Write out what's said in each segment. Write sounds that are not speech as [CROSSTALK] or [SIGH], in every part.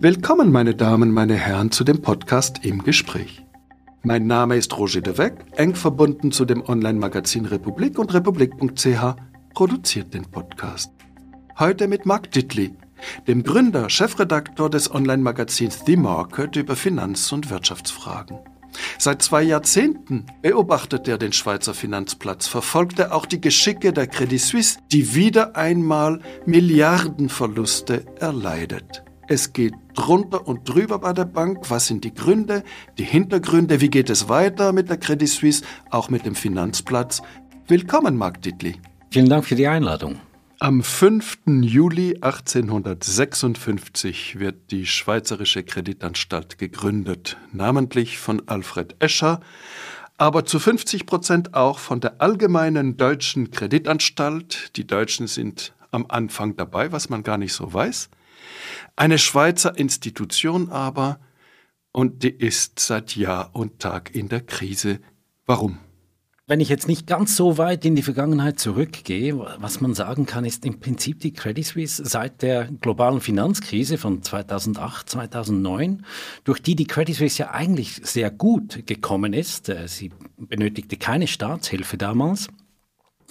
Willkommen, meine Damen, meine Herren, zu dem Podcast im Gespräch. Mein Name ist Roger de Weck, eng verbunden zu dem Online-Magazin Republik und republik.ch produziert den Podcast. Heute mit Mark Dittli, dem Gründer, Chefredaktor des Online-Magazins The Market über Finanz- und Wirtschaftsfragen. Seit zwei Jahrzehnten beobachtet er den Schweizer Finanzplatz, verfolgt er auch die Geschicke der Credit Suisse, die wieder einmal Milliardenverluste erleidet. Es geht drunter und drüber bei der Bank. Was sind die Gründe, die Hintergründe? Wie geht es weiter mit der Credit Suisse, auch mit dem Finanzplatz? Willkommen, Marc Dittli. Vielen Dank für die Einladung. Am 5. Juli 1856 wird die Schweizerische Kreditanstalt gegründet, namentlich von Alfred Escher, aber zu 50 Prozent auch von der Allgemeinen Deutschen Kreditanstalt. Die Deutschen sind am Anfang dabei, was man gar nicht so weiß. Eine Schweizer Institution aber, und die ist seit Jahr und Tag in der Krise. Warum? Wenn ich jetzt nicht ganz so weit in die Vergangenheit zurückgehe, was man sagen kann, ist im Prinzip die Credit Suisse seit der globalen Finanzkrise von 2008, 2009, durch die die Credit Suisse ja eigentlich sehr gut gekommen ist. Äh, sie benötigte keine Staatshilfe damals.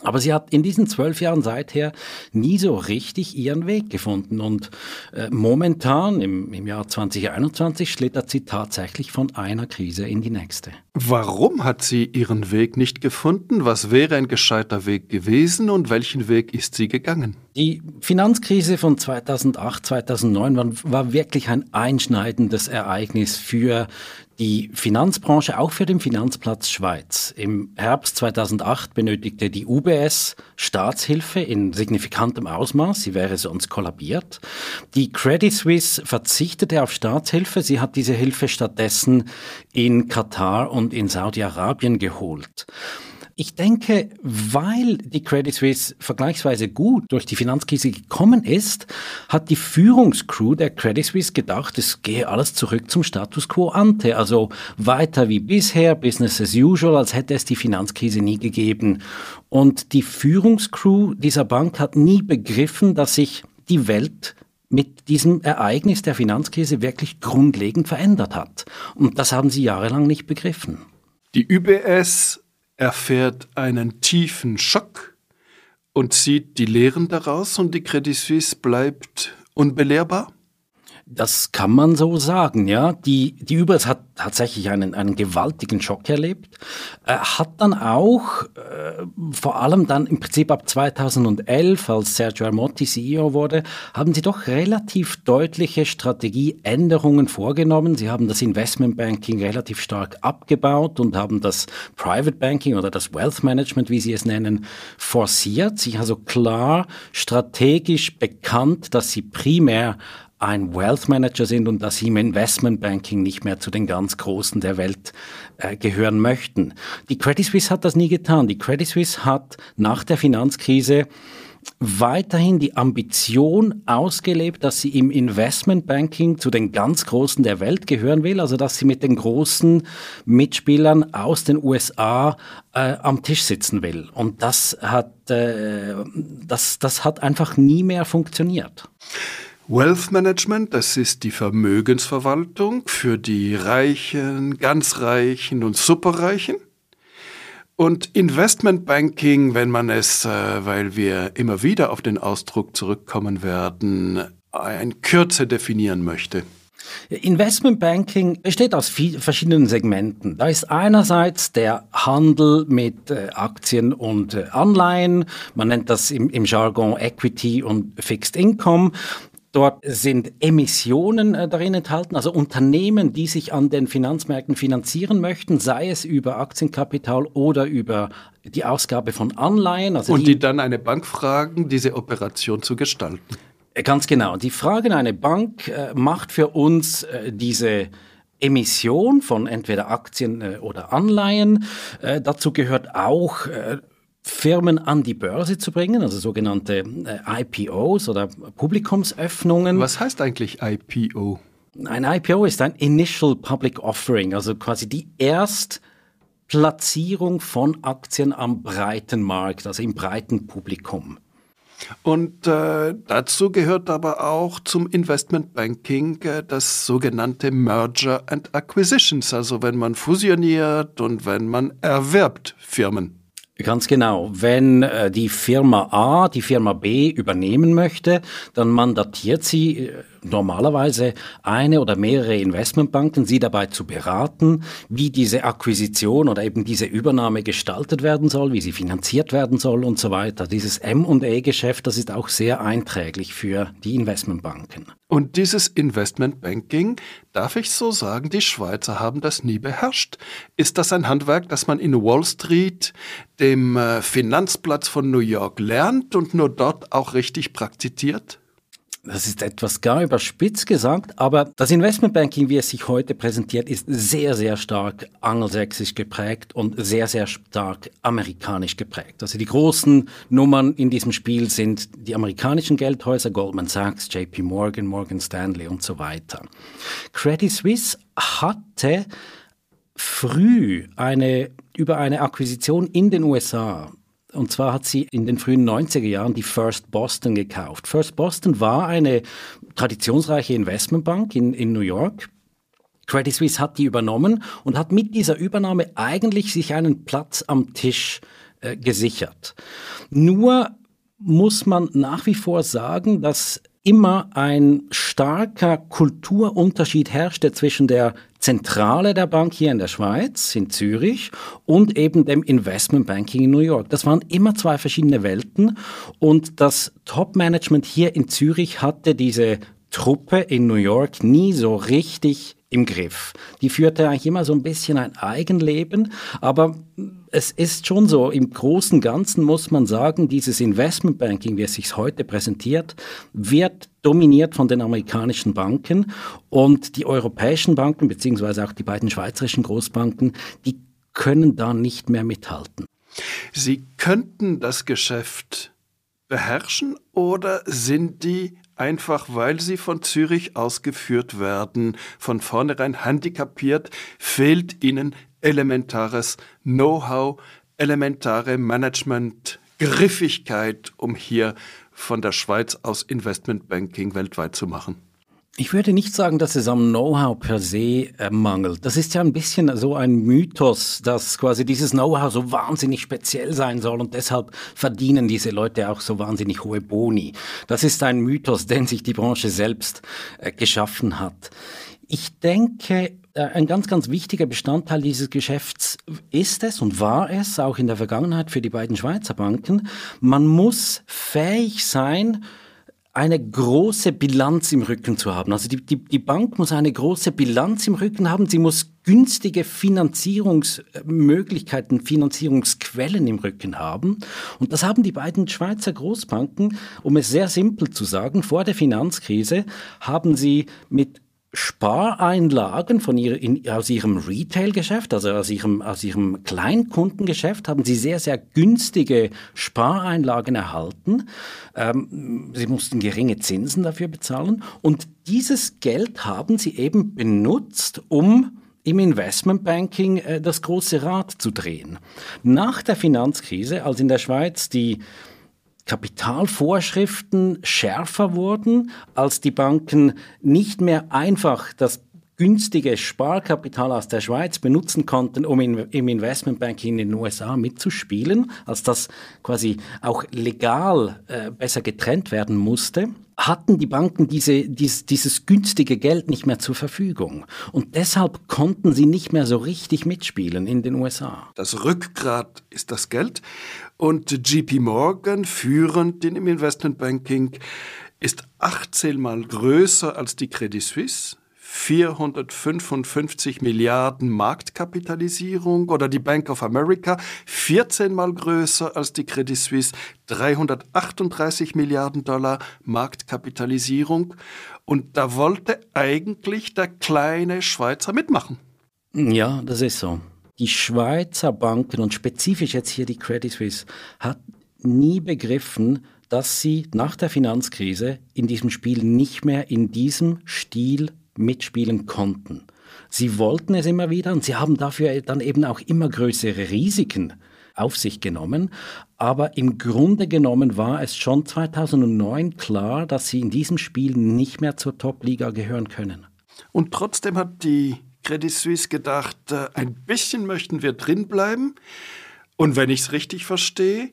Aber sie hat in diesen zwölf Jahren seither nie so richtig ihren Weg gefunden. Und äh, momentan, im, im Jahr 2021, schlittert sie tatsächlich von einer Krise in die nächste. Warum hat sie ihren Weg nicht gefunden? Was wäre ein gescheiter Weg gewesen und welchen Weg ist sie gegangen? Die Finanzkrise von 2008, 2009 war, war wirklich ein einschneidendes Ereignis für die Finanzbranche, auch für den Finanzplatz Schweiz. Im Herbst 2008 benötigte die UBS Staatshilfe in signifikantem Ausmaß. Sie wäre sonst kollabiert. Die Credit Suisse verzichtete auf Staatshilfe. Sie hat diese Hilfe stattdessen in Katar und in Saudi-Arabien geholt. Ich denke, weil die Credit Suisse vergleichsweise gut durch die Finanzkrise gekommen ist, hat die Führungscrew der Credit Suisse gedacht, es gehe alles zurück zum Status quo ante, also weiter wie bisher, Business as usual, als hätte es die Finanzkrise nie gegeben. Und die Führungscrew dieser Bank hat nie begriffen, dass sich die Welt mit diesem Ereignis der Finanzkrise wirklich grundlegend verändert hat. Und das haben sie jahrelang nicht begriffen. Die UBS erfährt einen tiefen Schock und zieht die Lehren daraus und die Credit Suisse bleibt unbelehrbar? Das kann man so sagen, ja. Die, die Übers hat tatsächlich einen, einen gewaltigen Schock erlebt, äh, hat dann auch, äh, vor allem dann im Prinzip ab 2011, als Sergio Armotti CEO wurde, haben sie doch relativ deutliche Strategieänderungen vorgenommen. Sie haben das Investmentbanking relativ stark abgebaut und haben das Private Banking oder das Wealth Management, wie sie es nennen, forciert. Sich also klar strategisch bekannt, dass sie primär ein Wealth Manager sind und dass sie im Investment Banking nicht mehr zu den ganz Großen der Welt äh, gehören möchten. Die Credit Suisse hat das nie getan. Die Credit Suisse hat nach der Finanzkrise weiterhin die Ambition ausgelebt, dass sie im Investmentbanking zu den ganz Großen der Welt gehören will, also dass sie mit den großen Mitspielern aus den USA äh, am Tisch sitzen will. Und das hat, äh, das, das hat einfach nie mehr funktioniert. Wealth Management, das ist die Vermögensverwaltung für die Reichen, ganz Reichen und Superreichen. Und Investment Banking, wenn man es, äh, weil wir immer wieder auf den Ausdruck zurückkommen werden, in Kürze definieren möchte. Investment Banking besteht aus verschiedenen Segmenten. Da ist einerseits der Handel mit äh, Aktien und äh, Anleihen. Man nennt das im, im Jargon Equity und Fixed Income. Dort sind Emissionen äh, darin enthalten, also Unternehmen, die sich an den Finanzmärkten finanzieren möchten, sei es über Aktienkapital oder über die Ausgabe von Anleihen. Also Und die, die dann eine Bank fragen, diese Operation zu gestalten. Äh, ganz genau. Die Frage eine Bank äh, macht für uns äh, diese Emission von entweder Aktien äh, oder Anleihen. Äh, dazu gehört auch Firmen an die Börse zu bringen, also sogenannte äh, IPOs oder Publikumsöffnungen. Was heißt eigentlich IPO? Ein IPO ist ein Initial Public Offering, also quasi die Erstplatzierung von Aktien am breiten Markt, also im breiten Publikum. Und äh, dazu gehört aber auch zum Investmentbanking äh, das sogenannte Merger and Acquisitions, also wenn man fusioniert und wenn man erwirbt Firmen. Ganz genau. Wenn äh, die Firma A die Firma B übernehmen möchte, dann mandatiert sie äh, normalerweise eine oder mehrere Investmentbanken, sie dabei zu beraten, wie diese Akquisition oder eben diese Übernahme gestaltet werden soll, wie sie finanziert werden soll und so weiter. Dieses M&A-Geschäft, das ist auch sehr einträglich für die Investmentbanken. Und dieses Investmentbanking, darf ich so sagen, die Schweizer haben das nie beherrscht. Ist das ein Handwerk, das man in Wall Street, dem äh, Finanzplatz von New York, lernt und nur dort auch richtig praktiziert? Das ist etwas gar überspitzt gesagt, aber das Investmentbanking, wie es sich heute präsentiert, ist sehr, sehr stark angelsächsisch geprägt und sehr, sehr stark amerikanisch geprägt. Also die großen Nummern in diesem Spiel sind die amerikanischen Geldhäuser, Goldman Sachs, JP Morgan, Morgan Stanley und so weiter. Credit Suisse hatte früh eine, über eine Akquisition in den USA und zwar hat sie in den frühen 90er Jahren die First Boston gekauft. First Boston war eine traditionsreiche Investmentbank in, in New York. Credit Suisse hat die übernommen und hat mit dieser Übernahme eigentlich sich einen Platz am Tisch äh, gesichert. Nur muss man nach wie vor sagen, dass immer ein starker Kulturunterschied herrschte zwischen der Zentrale der Bank hier in der Schweiz, in Zürich, und eben dem Investmentbanking in New York. Das waren immer zwei verschiedene Welten und das Top-Management hier in Zürich hatte diese Truppe in New York nie so richtig im Griff. Die führte eigentlich immer so ein bisschen ein Eigenleben, aber es ist schon so, im Großen Ganzen muss man sagen, dieses Investmentbanking, wie es sich heute präsentiert, wird dominiert von den amerikanischen Banken und die europäischen Banken, beziehungsweise auch die beiden schweizerischen Großbanken, die können da nicht mehr mithalten. Sie könnten das Geschäft beherrschen oder sind die einfach weil sie von Zürich ausgeführt werden, von vornherein handicapiert, fehlt ihnen elementares Know-how, elementare Management-Griffigkeit, um hier von der Schweiz aus Investmentbanking weltweit zu machen. Ich würde nicht sagen, dass es am Know-how per se äh, mangelt. Das ist ja ein bisschen so ein Mythos, dass quasi dieses Know-how so wahnsinnig speziell sein soll und deshalb verdienen diese Leute auch so wahnsinnig hohe Boni. Das ist ein Mythos, den sich die Branche selbst äh, geschaffen hat. Ich denke, äh, ein ganz, ganz wichtiger Bestandteil dieses Geschäfts ist es und war es auch in der Vergangenheit für die beiden Schweizer Banken. Man muss fähig sein, eine große Bilanz im Rücken zu haben. Also die, die, die Bank muss eine große Bilanz im Rücken haben. Sie muss günstige Finanzierungsmöglichkeiten, Finanzierungsquellen im Rücken haben. Und das haben die beiden Schweizer Großbanken, um es sehr simpel zu sagen, vor der Finanzkrise haben sie mit Spareinlagen von ihr, in, aus ihrem Retail-Geschäft, also aus ihrem, aus ihrem Kleinkundengeschäft, haben sie sehr, sehr günstige Spareinlagen erhalten. Ähm, sie mussten geringe Zinsen dafür bezahlen. Und dieses Geld haben sie eben benutzt, um im Investmentbanking äh, das große Rad zu drehen. Nach der Finanzkrise, als in der Schweiz die Kapitalvorschriften schärfer wurden, als die Banken nicht mehr einfach das günstige Sparkapital aus der Schweiz benutzen konnten, um in, im Investmentbanking in den USA mitzuspielen, als das quasi auch legal äh, besser getrennt werden musste, hatten die Banken diese, dies, dieses günstige Geld nicht mehr zur Verfügung. Und deshalb konnten sie nicht mehr so richtig mitspielen in den USA. Das Rückgrat ist das Geld. Und JP Morgan, führend im Investmentbanking, ist 18 mal größer als die Credit Suisse 455 Milliarden Marktkapitalisierung oder die Bank of America 14 mal größer als die Credit Suisse, 338 Milliarden Dollar Marktkapitalisierung. Und da wollte eigentlich der kleine Schweizer mitmachen. Ja, das ist so. Die Schweizer Banken und spezifisch jetzt hier die Credit Suisse hat nie begriffen, dass sie nach der Finanzkrise in diesem Spiel nicht mehr in diesem Stil mitspielen konnten. Sie wollten es immer wieder und sie haben dafür dann eben auch immer größere Risiken auf sich genommen. Aber im Grunde genommen war es schon 2009 klar, dass sie in diesem Spiel nicht mehr zur Top-Liga gehören können. Und trotzdem hat die Credit Suisse gedacht, äh, ein bisschen möchten wir drinbleiben. Und wenn ich es richtig verstehe,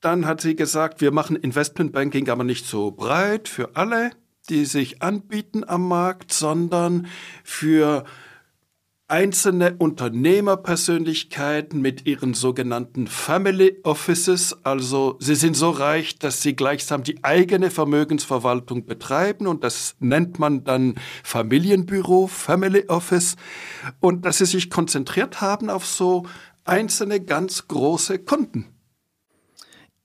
dann hat sie gesagt, wir machen Investmentbanking aber nicht so breit für alle, die sich anbieten am Markt, sondern für einzelne Unternehmerpersönlichkeiten mit ihren sogenannten Family Offices, also sie sind so reich, dass sie gleichsam die eigene Vermögensverwaltung betreiben und das nennt man dann Familienbüro, Family Office und dass sie sich konzentriert haben auf so einzelne ganz große Kunden.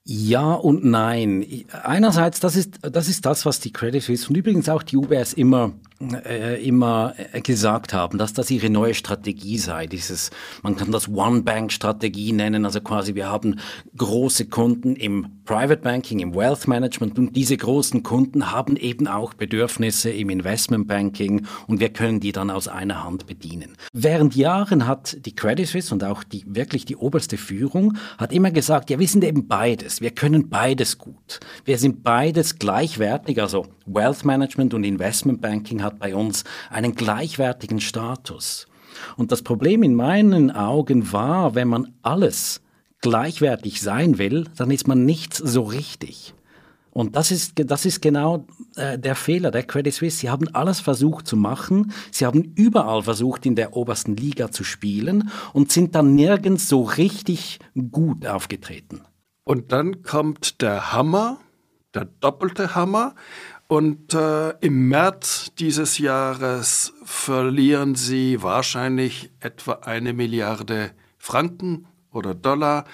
Ja und nein. Einerseits, das ist, das ist das, was die Credit Suisse und übrigens auch die UBS immer äh, immer äh, gesagt haben, dass das ihre neue Strategie sei. Dieses, man kann das One-Bank-Strategie nennen, also quasi wir haben große Kunden im Private Banking, im Wealth Management und diese großen Kunden haben eben auch Bedürfnisse im Investment Banking und wir können die dann aus einer Hand bedienen. Während Jahren hat die Credit Suisse und auch die wirklich die oberste Führung hat immer gesagt, ja, wir sind eben beides, wir können beides gut. Wir sind beides gleichwertig, also Wealth Management und Investment Banking hat bei uns einen gleichwertigen Status. Und das Problem in meinen Augen war, wenn man alles gleichwertig sein will, dann ist man nichts so richtig. Und das ist, das ist genau äh, der Fehler der Credit Suisse. Sie haben alles versucht zu machen. Sie haben überall versucht, in der obersten Liga zu spielen und sind dann nirgends so richtig gut aufgetreten. Und dann kommt der Hammer, der doppelte Hammer. Und äh, im März dieses Jahres verlieren sie wahrscheinlich etwa eine Milliarde Franken oder Dollar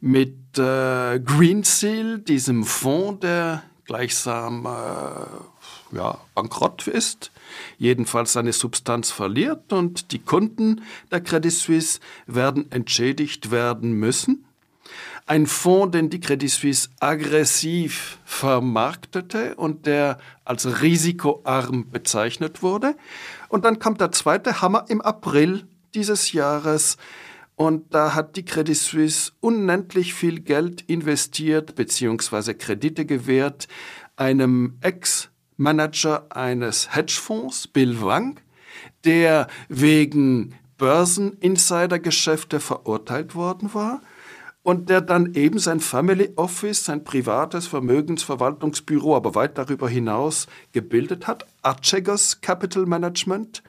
mit äh, Green Seal, diesem Fonds, der gleichsam äh, ja, bankrott ist, jedenfalls seine Substanz verliert und die Kunden der Credit Suisse werden entschädigt werden müssen ein Fonds, den die Credit Suisse aggressiv vermarktete und der als risikoarm bezeichnet wurde. Und dann kommt der zweite Hammer im April dieses Jahres. Und da hat die Credit Suisse unendlich viel Geld investiert bzw. Kredite gewährt einem Ex-Manager eines Hedgefonds, Bill Wang, der wegen Börseninsidergeschäfte verurteilt worden war und der dann eben sein Family Office, sein privates Vermögensverwaltungsbüro, aber weit darüber hinaus gebildet hat, Archegos Capital Management.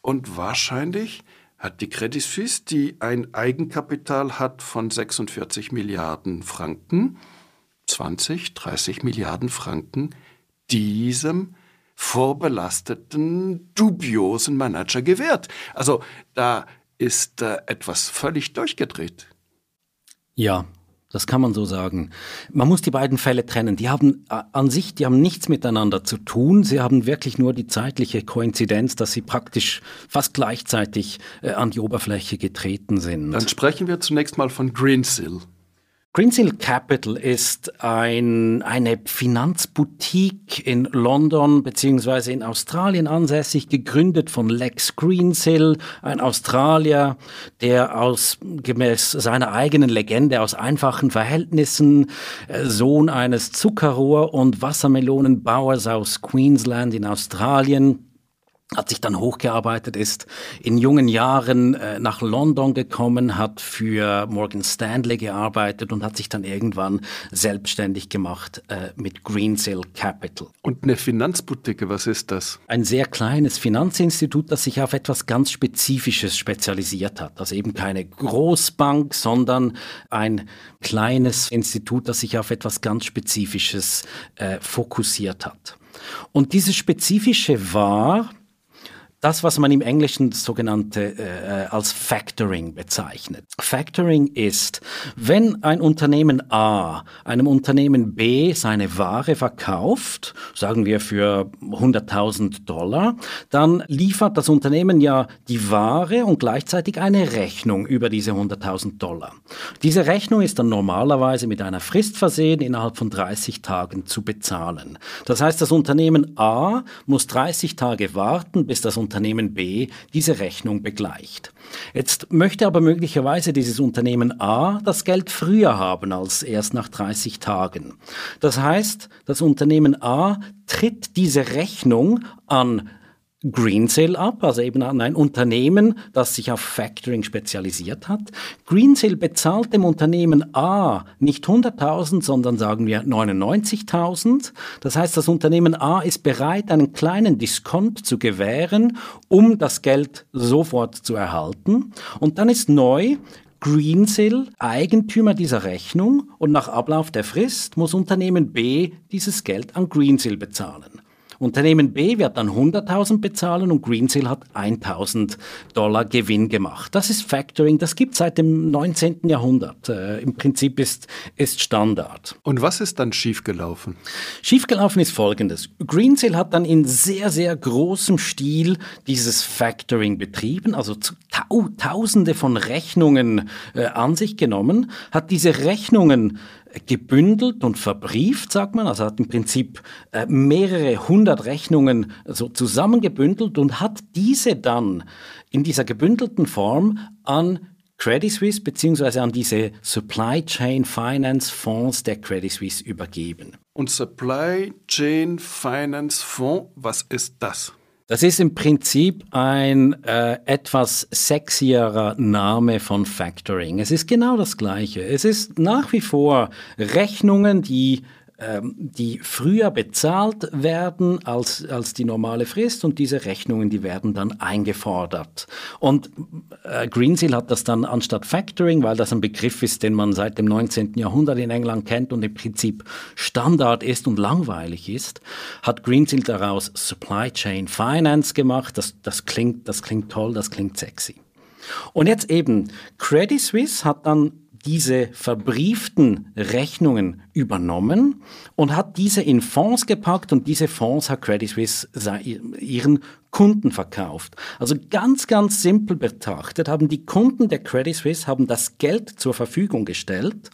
Und wahrscheinlich hat die Credit Suisse, die ein Eigenkapital hat von 46 Milliarden Franken, 20, 30 Milliarden Franken, diesem vorbelasteten, dubiosen Manager gewährt. Also da ist äh, etwas völlig durchgedreht. Ja, das kann man so sagen. Man muss die beiden Fälle trennen. Die haben äh, an sich, die haben nichts miteinander zu tun. Sie haben wirklich nur die zeitliche Koinzidenz, dass sie praktisch fast gleichzeitig äh, an die Oberfläche getreten sind. Dann sprechen wir zunächst mal von Greensill. Greensill Capital ist ein, eine Finanzboutique in London beziehungsweise in Australien ansässig, gegründet von Lex Greensill, ein Australier, der aus gemäß seiner eigenen Legende aus einfachen Verhältnissen äh, Sohn eines Zuckerrohr- und Wassermelonenbauers aus Queensland in Australien hat sich dann hochgearbeitet, ist in jungen Jahren äh, nach London gekommen, hat für Morgan Stanley gearbeitet und hat sich dann irgendwann selbstständig gemacht äh, mit Greensill Capital. Und eine Finanzboutique, was ist das? Ein sehr kleines Finanzinstitut, das sich auf etwas ganz Spezifisches spezialisiert hat. Also eben keine Großbank, sondern ein kleines Institut, das sich auf etwas ganz Spezifisches äh, fokussiert hat. Und dieses Spezifische war, das, was man im Englischen sogenannte äh, als Factoring bezeichnet. Factoring ist, wenn ein Unternehmen A einem Unternehmen B seine Ware verkauft, sagen wir für 100.000 Dollar, dann liefert das Unternehmen ja die Ware und gleichzeitig eine Rechnung über diese 100.000 Dollar. Diese Rechnung ist dann normalerweise mit einer Frist versehen, innerhalb von 30 Tagen zu bezahlen. Das heißt, das Unternehmen A muss 30 Tage warten, bis das Unternehmen B diese Rechnung begleicht. Jetzt möchte aber möglicherweise dieses Unternehmen A das Geld früher haben als erst nach 30 Tagen. Das heißt, das Unternehmen A tritt diese Rechnung an Greensill ab, also eben an ein Unternehmen, das sich auf Factoring spezialisiert hat. Greensill bezahlt dem Unternehmen A nicht 100.000, sondern sagen wir 99.000. Das heißt, das Unternehmen A ist bereit, einen kleinen Diskont zu gewähren, um das Geld sofort zu erhalten. Und dann ist neu, Greensill Eigentümer dieser Rechnung und nach Ablauf der Frist muss Unternehmen B dieses Geld an Greensill bezahlen. Unternehmen B wird dann 100.000 bezahlen und Greensill hat 1.000 Dollar Gewinn gemacht. Das ist Factoring, das gibt seit dem 19. Jahrhundert. Äh, Im Prinzip ist, ist Standard. Und was ist dann schiefgelaufen? Schiefgelaufen ist folgendes. Greensill hat dann in sehr, sehr großem Stil dieses Factoring betrieben, also Tausende von Rechnungen äh, an sich genommen, hat diese Rechnungen gebündelt und verbrieft, sagt man. Also hat im Prinzip äh, mehrere hundert Rechnungen so zusammengebündelt und hat diese dann in dieser gebündelten Form an Credit Suisse beziehungsweise an diese Supply Chain Finance Fonds der Credit Suisse übergeben. Und Supply Chain Finance Fonds, was ist das? Das ist im Prinzip ein äh, etwas sexierer Name von Factoring. Es ist genau das Gleiche. Es ist nach wie vor Rechnungen, die ähm, die früher bezahlt werden als, als die normale Frist und diese Rechnungen, die werden dann eingefordert. Und äh, Greensill hat das dann anstatt Factoring, weil das ein Begriff ist, den man seit dem 19. Jahrhundert in England kennt und im Prinzip Standard ist und langweilig ist, hat Greensill daraus Supply Chain Finance gemacht. Das, das, klingt, das klingt toll, das klingt sexy. Und jetzt eben, Credit Suisse hat dann diese verbrieften Rechnungen übernommen und hat diese in Fonds gepackt und diese Fonds hat Credit Suisse ihren Kunden verkauft. Also ganz, ganz simpel betrachtet haben die Kunden der Credit Suisse haben das Geld zur Verfügung gestellt,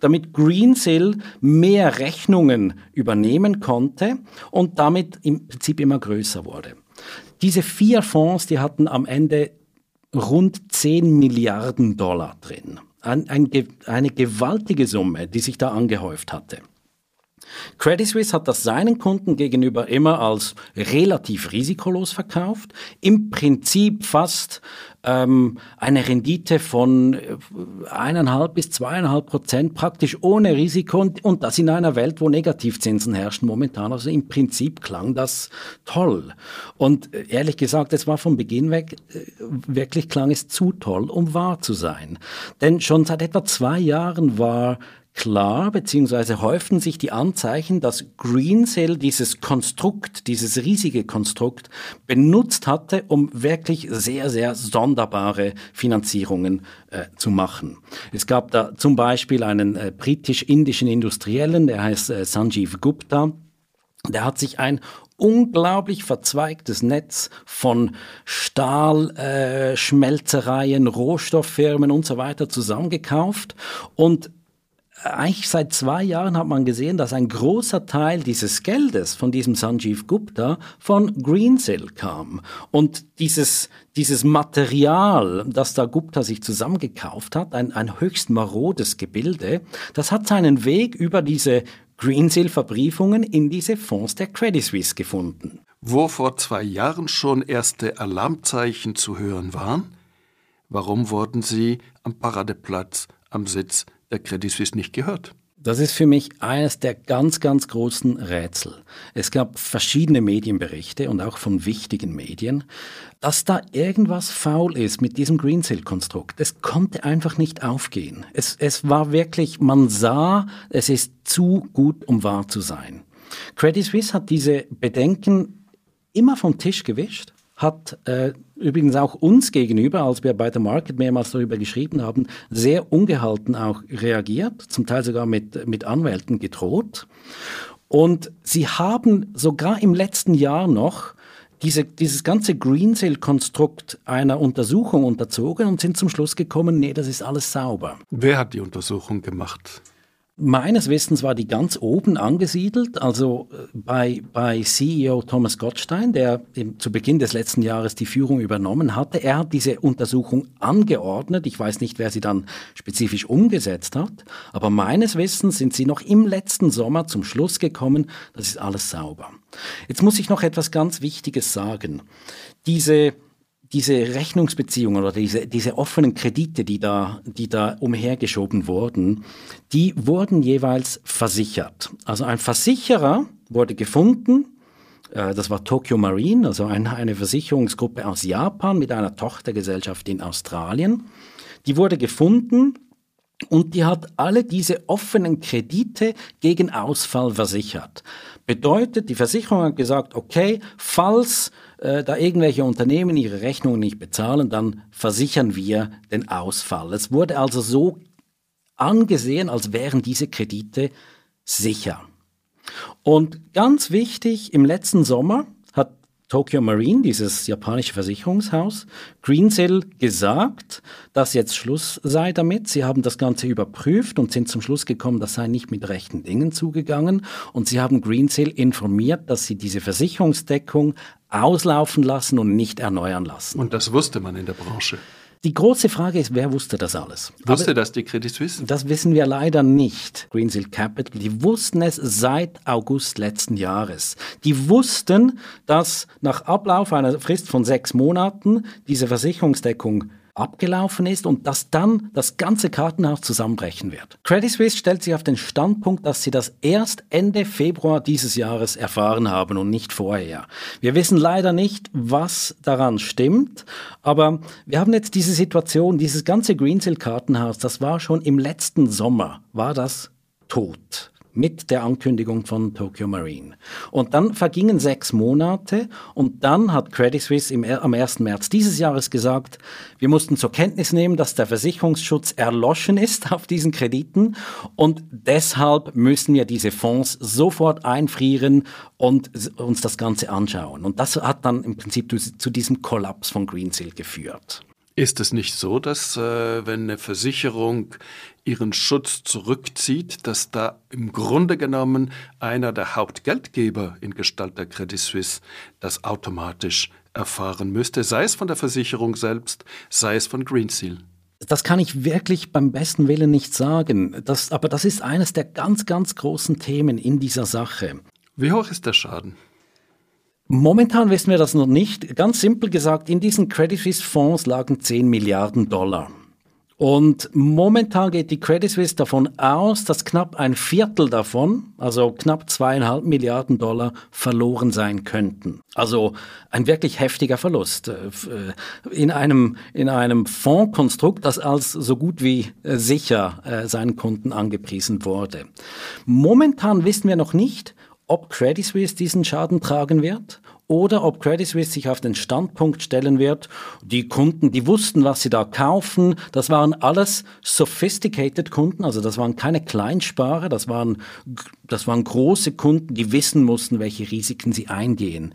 damit Greensill mehr Rechnungen übernehmen konnte und damit im Prinzip immer größer wurde. Diese vier Fonds, die hatten am Ende rund 10 Milliarden Dollar drin ein, ein, eine gewaltige Summe, die sich da angehäuft hatte. Credit Suisse hat das seinen Kunden gegenüber immer als relativ risikolos verkauft, im Prinzip fast ähm, eine Rendite von äh, eineinhalb bis zweieinhalb Prozent praktisch ohne Risiko und, und das in einer Welt, wo Negativzinsen herrschen momentan. Also im Prinzip klang das toll. Und äh, ehrlich gesagt, es war von Beginn weg, äh, wirklich klang es zu toll, um wahr zu sein. Denn schon seit etwa zwei Jahren war klar, beziehungsweise häuften sich die Anzeichen, dass Greensill dieses Konstrukt, dieses riesige Konstrukt benutzt hatte, um wirklich sehr, sehr sonderbare Finanzierungen äh, zu machen. Es gab da zum Beispiel einen äh, britisch-indischen Industriellen, der heißt äh, Sanjeev Gupta, der hat sich ein unglaublich verzweigtes Netz von Stahlschmelzereien, äh, Rohstofffirmen und so weiter zusammengekauft und eigentlich seit zwei Jahren hat man gesehen, dass ein großer Teil dieses Geldes von diesem Sanjeev Gupta von Greensill kam. Und dieses, dieses Material, das da Gupta sich zusammengekauft hat, ein, ein höchst marodes Gebilde, das hat seinen Weg über diese Greensill-Verbriefungen in diese Fonds der Credit Suisse gefunden. Wo vor zwei Jahren schon erste Alarmzeichen zu hören waren, warum wurden sie am Paradeplatz am Sitz der Credit Suisse nicht gehört. Das ist für mich eines der ganz, ganz großen Rätsel. Es gab verschiedene Medienberichte und auch von wichtigen Medien, dass da irgendwas faul ist mit diesem Greensill-Konstrukt. Es konnte einfach nicht aufgehen. Es, es war wirklich, man sah, es ist zu gut, um wahr zu sein. Credit Suisse hat diese Bedenken immer vom Tisch gewischt hat äh, übrigens auch uns gegenüber, als wir bei der Market mehrmals darüber geschrieben haben, sehr ungehalten auch reagiert, zum Teil sogar mit, mit Anwälten gedroht. Und sie haben sogar im letzten Jahr noch diese, dieses ganze Greensill-Konstrukt einer Untersuchung unterzogen und sind zum Schluss gekommen, nee, das ist alles sauber. Wer hat die Untersuchung gemacht? Meines Wissens war die ganz oben angesiedelt, also äh, bei, bei CEO Thomas Gottstein, der im, zu Beginn des letzten Jahres die Führung übernommen hatte. Er hat diese Untersuchung angeordnet. Ich weiß nicht, wer sie dann spezifisch umgesetzt hat, aber meines Wissens sind sie noch im letzten Sommer zum Schluss gekommen, das ist alles sauber. Jetzt muss ich noch etwas ganz Wichtiges sagen. Diese diese Rechnungsbeziehungen oder diese, diese offenen Kredite, die da, die da umhergeschoben wurden, die wurden jeweils versichert. Also ein Versicherer wurde gefunden, äh, das war Tokyo Marine, also eine, eine Versicherungsgruppe aus Japan mit einer Tochtergesellschaft in Australien. Die wurde gefunden und die hat alle diese offenen Kredite gegen Ausfall versichert. Bedeutet, die Versicherung hat gesagt, okay, falls äh, da irgendwelche Unternehmen ihre Rechnungen nicht bezahlen, dann versichern wir den Ausfall. Es wurde also so angesehen, als wären diese Kredite sicher. Und ganz wichtig, im letzten Sommer Tokyo Marine, dieses japanische Versicherungshaus, Greensill gesagt, dass jetzt Schluss sei damit. Sie haben das Ganze überprüft und sind zum Schluss gekommen, das sei nicht mit rechten Dingen zugegangen. Und sie haben Greensill informiert, dass sie diese Versicherungsdeckung auslaufen lassen und nicht erneuern lassen. Und das wusste man in der Branche. Die große Frage ist, wer wusste das alles? Wusste das die Credit Suisse? Das wissen wir leider nicht. Greensill Capital, die wussten es seit August letzten Jahres. Die wussten, dass nach Ablauf einer Frist von sechs Monaten diese Versicherungsdeckung abgelaufen ist und dass dann das ganze Kartenhaus zusammenbrechen wird. Credit Suisse stellt sich auf den Standpunkt, dass sie das erst Ende Februar dieses Jahres erfahren haben und nicht vorher. Wir wissen leider nicht, was daran stimmt, aber wir haben jetzt diese Situation, dieses ganze Greensill Kartenhaus, das war schon im letzten Sommer, war das tot mit der Ankündigung von Tokyo Marine. Und dann vergingen sechs Monate und dann hat Credit Suisse im, am 1. März dieses Jahres gesagt, wir mussten zur Kenntnis nehmen, dass der Versicherungsschutz erloschen ist [LAUGHS] auf diesen Krediten und deshalb müssen wir diese Fonds sofort einfrieren und uns das Ganze anschauen. Und das hat dann im Prinzip zu diesem Kollaps von Greensill geführt. Ist es nicht so, dass äh, wenn eine Versicherung ihren Schutz zurückzieht, dass da im Grunde genommen einer der Hauptgeldgeber in Gestalt der Credit Suisse das automatisch erfahren müsste, sei es von der Versicherung selbst, sei es von Greensill? Das kann ich wirklich beim besten Willen nicht sagen. Das, aber das ist eines der ganz, ganz großen Themen in dieser Sache. Wie hoch ist der Schaden? Momentan wissen wir das noch nicht. Ganz simpel gesagt, in diesen Credit Suisse Fonds lagen 10 Milliarden Dollar. Und momentan geht die Credit Suisse davon aus, dass knapp ein Viertel davon, also knapp zweieinhalb Milliarden Dollar, verloren sein könnten. Also ein wirklich heftiger Verlust äh, äh, in einem, in einem Fondskonstrukt, das als so gut wie äh, sicher seinen Kunden angepriesen wurde. Momentan wissen wir noch nicht, ob Credit Suisse diesen Schaden tragen wird oder ob Credit Suisse sich auf den Standpunkt stellen wird, die Kunden, die wussten, was sie da kaufen, das waren alles sophisticated Kunden, also das waren keine Kleinsparer, das waren, das waren große Kunden, die wissen mussten, welche Risiken sie eingehen.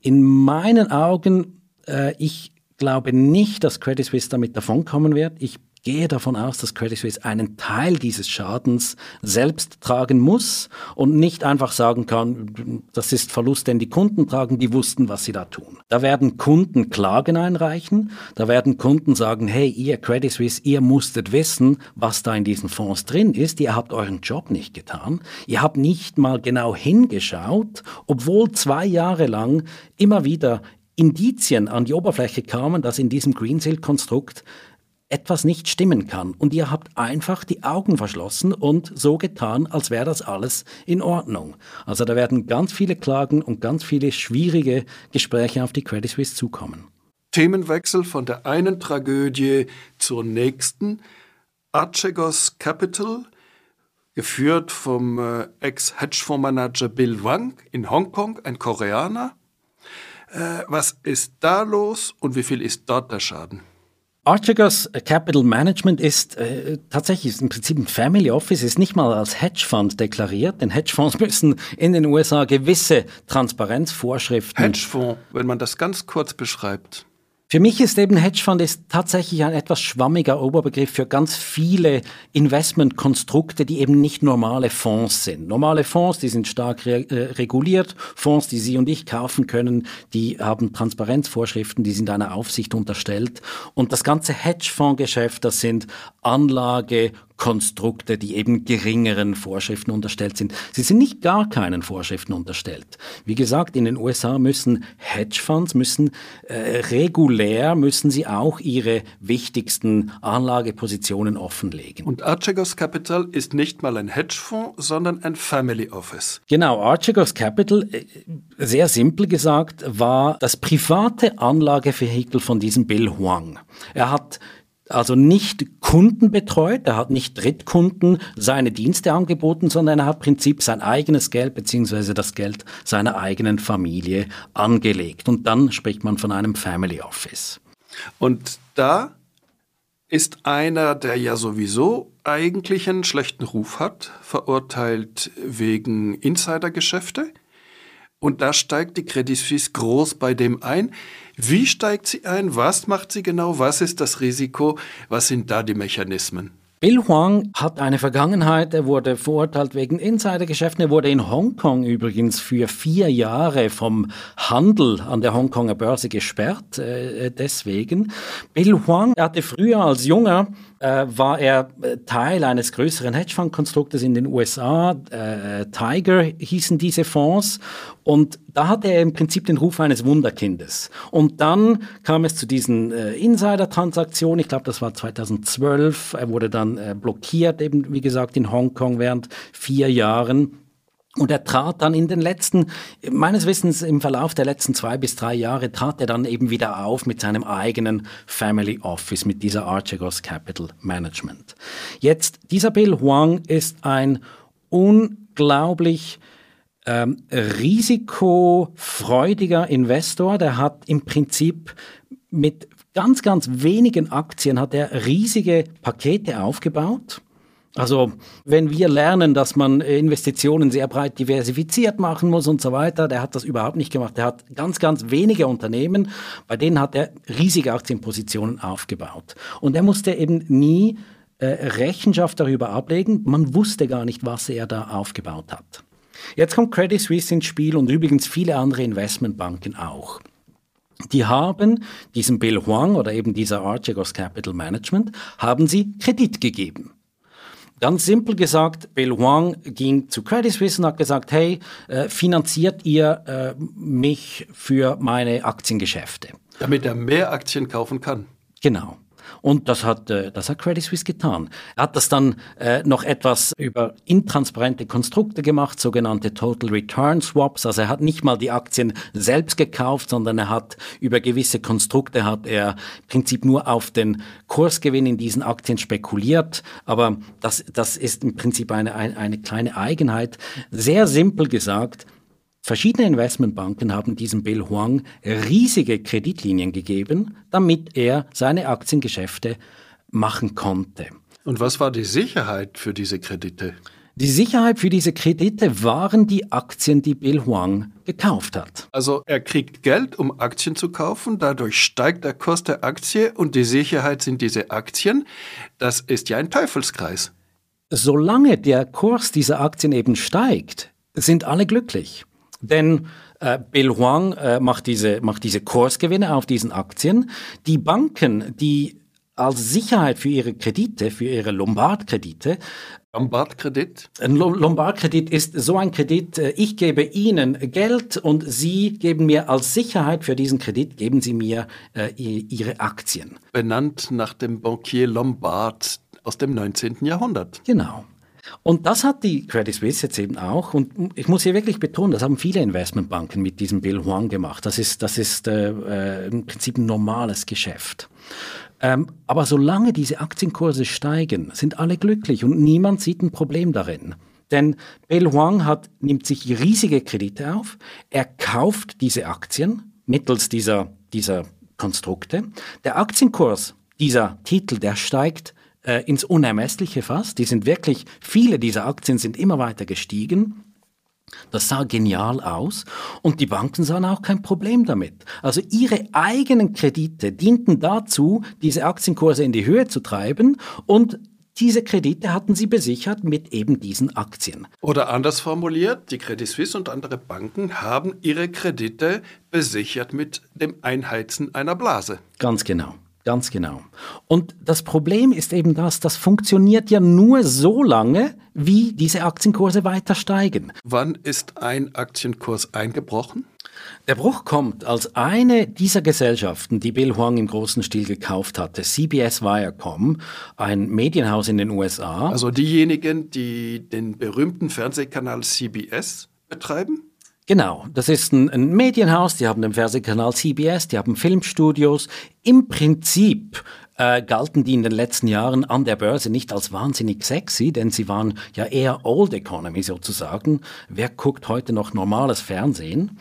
In meinen Augen, äh, ich glaube nicht, dass Credit Suisse damit davonkommen wird. Ich gehe davon aus, dass Credit Suisse einen Teil dieses Schadens selbst tragen muss und nicht einfach sagen kann, das ist Verlust, den die Kunden tragen, die wussten, was sie da tun. Da werden Kunden Klagen einreichen, da werden Kunden sagen, hey, ihr Credit Suisse, ihr musstet wissen, was da in diesen Fonds drin ist, ihr habt euren Job nicht getan, ihr habt nicht mal genau hingeschaut, obwohl zwei Jahre lang immer wieder Indizien an die Oberfläche kamen, dass in diesem Greensill-Konstrukt etwas nicht stimmen kann. Und ihr habt einfach die Augen verschlossen und so getan, als wäre das alles in Ordnung. Also da werden ganz viele Klagen und ganz viele schwierige Gespräche auf die Credit Suisse zukommen. Themenwechsel von der einen Tragödie zur nächsten. Archegos Capital, geführt vom äh, Ex-Hedgefondsmanager Bill Wang in Hongkong, ein Koreaner. Äh, was ist da los und wie viel ist dort der Schaden? Archegos Capital Management ist äh, tatsächlich ist im Prinzip ein Family Office, ist nicht mal als Hedgefonds deklariert, denn Hedgefonds [LAUGHS] müssen in den USA gewisse Transparenzvorschriften. Hedgefonds, wenn man das ganz kurz beschreibt. Für mich ist eben Hedgefonds ist tatsächlich ein etwas schwammiger Oberbegriff für ganz viele Investmentkonstrukte, die eben nicht normale Fonds sind. Normale Fonds, die sind stark re äh, reguliert. Fonds, die Sie und ich kaufen können, die haben Transparenzvorschriften, die sind einer Aufsicht unterstellt. Und das ganze Hedgefondsgeschäft, das sind Anlage, Konstrukte, die eben geringeren Vorschriften unterstellt sind. Sie sind nicht gar keinen Vorschriften unterstellt. Wie gesagt, in den USA müssen Hedgefonds, müssen äh, regulär, müssen sie auch ihre wichtigsten Anlagepositionen offenlegen. Und Archegos Capital ist nicht mal ein Hedgefonds, sondern ein Family Office. Genau, Archegos Capital, äh, sehr simpel gesagt, war das private Anlagevehikel von diesem Bill Huang. Er hat also nicht Kunden betreut, er hat nicht Drittkunden seine Dienste angeboten, sondern er hat im Prinzip sein eigenes Geld beziehungsweise das Geld seiner eigenen Familie angelegt. Und dann spricht man von einem Family Office. Und da ist einer, der ja sowieso eigentlich einen schlechten Ruf hat, verurteilt wegen Insidergeschäfte. Und da steigt die Credit Suisse groß bei dem ein. Wie steigt sie ein? Was macht sie genau? Was ist das Risiko? Was sind da die Mechanismen? Bill Huang hat eine Vergangenheit, er wurde verurteilt wegen Insidergeschäften, er wurde in Hongkong übrigens für vier Jahre vom Handel an der Hongkonger Börse gesperrt, äh, deswegen. Bill Huang hatte früher als Junger äh, war er äh, Teil eines größeren Hedgefonds-Konstruktes in den USA. Äh, Tiger hießen diese Fonds. Und da hatte er im Prinzip den Ruf eines Wunderkindes. Und dann kam es zu diesen äh, Insider-Transaktionen. Ich glaube, das war 2012. Er wurde dann äh, blockiert, eben wie gesagt, in Hongkong während vier Jahren. Und er trat dann in den letzten, meines Wissens im Verlauf der letzten zwei bis drei Jahre, trat er dann eben wieder auf mit seinem eigenen Family Office, mit dieser Archegos Capital Management. Jetzt, dieser Bill Huang ist ein unglaublich ähm, risikofreudiger Investor. Der hat im Prinzip mit ganz, ganz wenigen Aktien hat er riesige Pakete aufgebaut also wenn wir lernen, dass man Investitionen sehr breit diversifiziert machen muss und so weiter, der hat das überhaupt nicht gemacht. Der hat ganz, ganz wenige Unternehmen, bei denen hat er riesige Aktienpositionen aufgebaut. Und er musste eben nie äh, Rechenschaft darüber ablegen. Man wusste gar nicht, was er da aufgebaut hat. Jetzt kommt Credit Suisse ins Spiel und übrigens viele andere Investmentbanken auch. Die haben diesem Bill Huang oder eben dieser Archegos Capital Management, haben sie Kredit gegeben. Ganz simpel gesagt, Bill Huang ging zu Credit Suisse und hat gesagt, hey, äh, finanziert ihr äh, mich für meine Aktiengeschäfte? Damit er mehr Aktien kaufen kann. Genau. Und das hat, äh, das hat Credit Suisse getan. Er hat das dann äh, noch etwas über intransparente Konstrukte gemacht, sogenannte Total Return Swaps. Also er hat nicht mal die Aktien selbst gekauft, sondern er hat über gewisse Konstrukte hat er im Prinzip nur auf den Kursgewinn in diesen Aktien spekuliert. Aber das, das ist im Prinzip eine, eine, eine kleine Eigenheit. Sehr simpel gesagt, Verschiedene Investmentbanken haben diesem Bill Huang riesige Kreditlinien gegeben, damit er seine Aktiengeschäfte machen konnte. Und was war die Sicherheit für diese Kredite? Die Sicherheit für diese Kredite waren die Aktien, die Bill Huang gekauft hat. Also er kriegt Geld, um Aktien zu kaufen, dadurch steigt der Kurs der Aktie und die Sicherheit sind diese Aktien. Das ist ja ein Teufelskreis. Solange der Kurs dieser Aktien eben steigt, sind alle glücklich. Denn äh, Bill Huang äh, macht, diese, macht diese Kursgewinne auf diesen Aktien. Die Banken, die als Sicherheit für ihre Kredite, für ihre Lombardkredite. Lombardkredit? Ein Lombardkredit ist so ein Kredit, äh, ich gebe Ihnen Geld und Sie geben mir als Sicherheit für diesen Kredit, geben Sie mir äh, Ihre Aktien. Benannt nach dem Bankier Lombard aus dem 19. Jahrhundert. Genau. Und das hat die Credit Suisse jetzt eben auch. Und ich muss hier wirklich betonen, das haben viele Investmentbanken mit diesem Bill Huang gemacht. Das ist, das ist äh, im Prinzip ein normales Geschäft. Ähm, aber solange diese Aktienkurse steigen, sind alle glücklich und niemand sieht ein Problem darin. Denn Bill Huang hat, nimmt sich riesige Kredite auf, er kauft diese Aktien mittels dieser, dieser Konstrukte. Der Aktienkurs dieser Titel, der steigt äh, ins Unermessliche fast. Die sind wirklich, viele dieser Aktien sind immer weiter gestiegen. Das sah genial aus und die Banken sahen auch kein Problem damit. Also ihre eigenen Kredite dienten dazu, diese Aktienkurse in die Höhe zu treiben und diese Kredite hatten sie besichert mit eben diesen Aktien. Oder anders formuliert, die Credit Suisse und andere Banken haben ihre Kredite besichert mit dem Einheizen einer Blase. Ganz genau. Ganz genau. Und das Problem ist eben das, das funktioniert ja nur so lange, wie diese Aktienkurse weiter steigen. Wann ist ein Aktienkurs eingebrochen? Der Bruch kommt, als eine dieser Gesellschaften, die Bill Huang im großen Stil gekauft hatte, CBS Viacom, ein Medienhaus in den USA. Also diejenigen, die den berühmten Fernsehkanal CBS betreiben? Genau, das ist ein, ein, Medienhaus, die haben den Fernsehkanal CBS, die haben Filmstudios. Im Prinzip äh, galten die in den letzten Jahren an der Börse nicht als wahnsinnig sexy, denn sie waren ja eher Old Economy sozusagen. Wer guckt heute noch normales Fernsehen?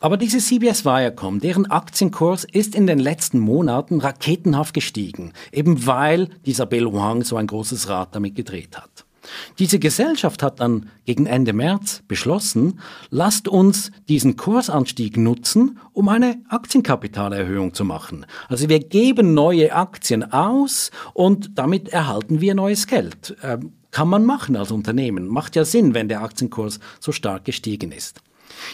Aber diese CBS Viacom, deren Aktienkurs ist in den letzten Monaten raketenhaft gestiegen, eben weil dieser Bill Huang so ein großes Rad damit gedreht hat. Diese Gesellschaft hat dann gegen Ende März beschlossen, lasst uns diesen Kursanstieg nutzen, um eine Aktienkapitalerhöhung zu machen. Also wir geben neue Aktien aus und damit erhalten wir neues Geld. Ähm, kann man machen als Unternehmen. Macht ja Sinn, wenn der Aktienkurs so stark gestiegen ist.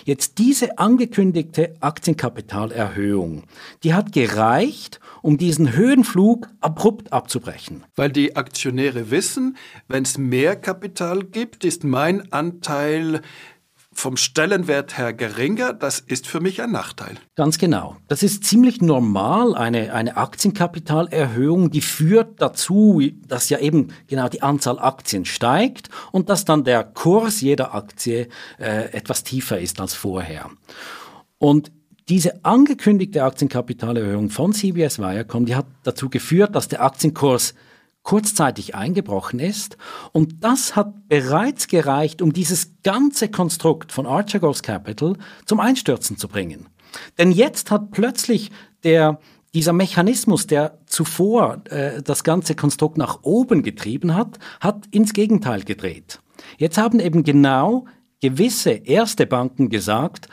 Jetzt diese angekündigte Aktienkapitalerhöhung, die hat gereicht, um diesen Höhenflug abrupt abzubrechen. Weil die Aktionäre wissen, wenn es mehr Kapital gibt, ist mein Anteil vom Stellenwert her geringer, das ist für mich ein Nachteil. Ganz genau. Das ist ziemlich normal, eine, eine Aktienkapitalerhöhung, die führt dazu, dass ja eben genau die Anzahl Aktien steigt und dass dann der Kurs jeder Aktie äh, etwas tiefer ist als vorher. Und diese angekündigte Aktienkapitalerhöhung von CBS Viacom, die hat dazu geführt, dass der Aktienkurs kurzzeitig eingebrochen ist. Und das hat bereits gereicht, um dieses ganze Konstrukt von Archegos Capital zum Einstürzen zu bringen. Denn jetzt hat plötzlich der, dieser Mechanismus, der zuvor äh, das ganze Konstrukt nach oben getrieben hat, hat ins Gegenteil gedreht. Jetzt haben eben genau gewisse erste Banken gesagt,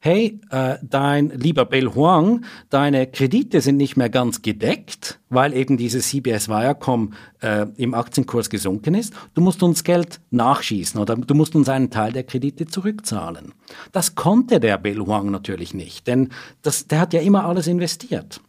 hey, äh, dein lieber Bill Huang, deine Kredite sind nicht mehr ganz gedeckt, weil eben diese CBS Viacom äh, im Aktienkurs gesunken ist. Du musst uns Geld nachschießen oder du musst uns einen Teil der Kredite zurückzahlen. Das konnte der Bill Huang natürlich nicht, denn das, der hat ja immer alles investiert.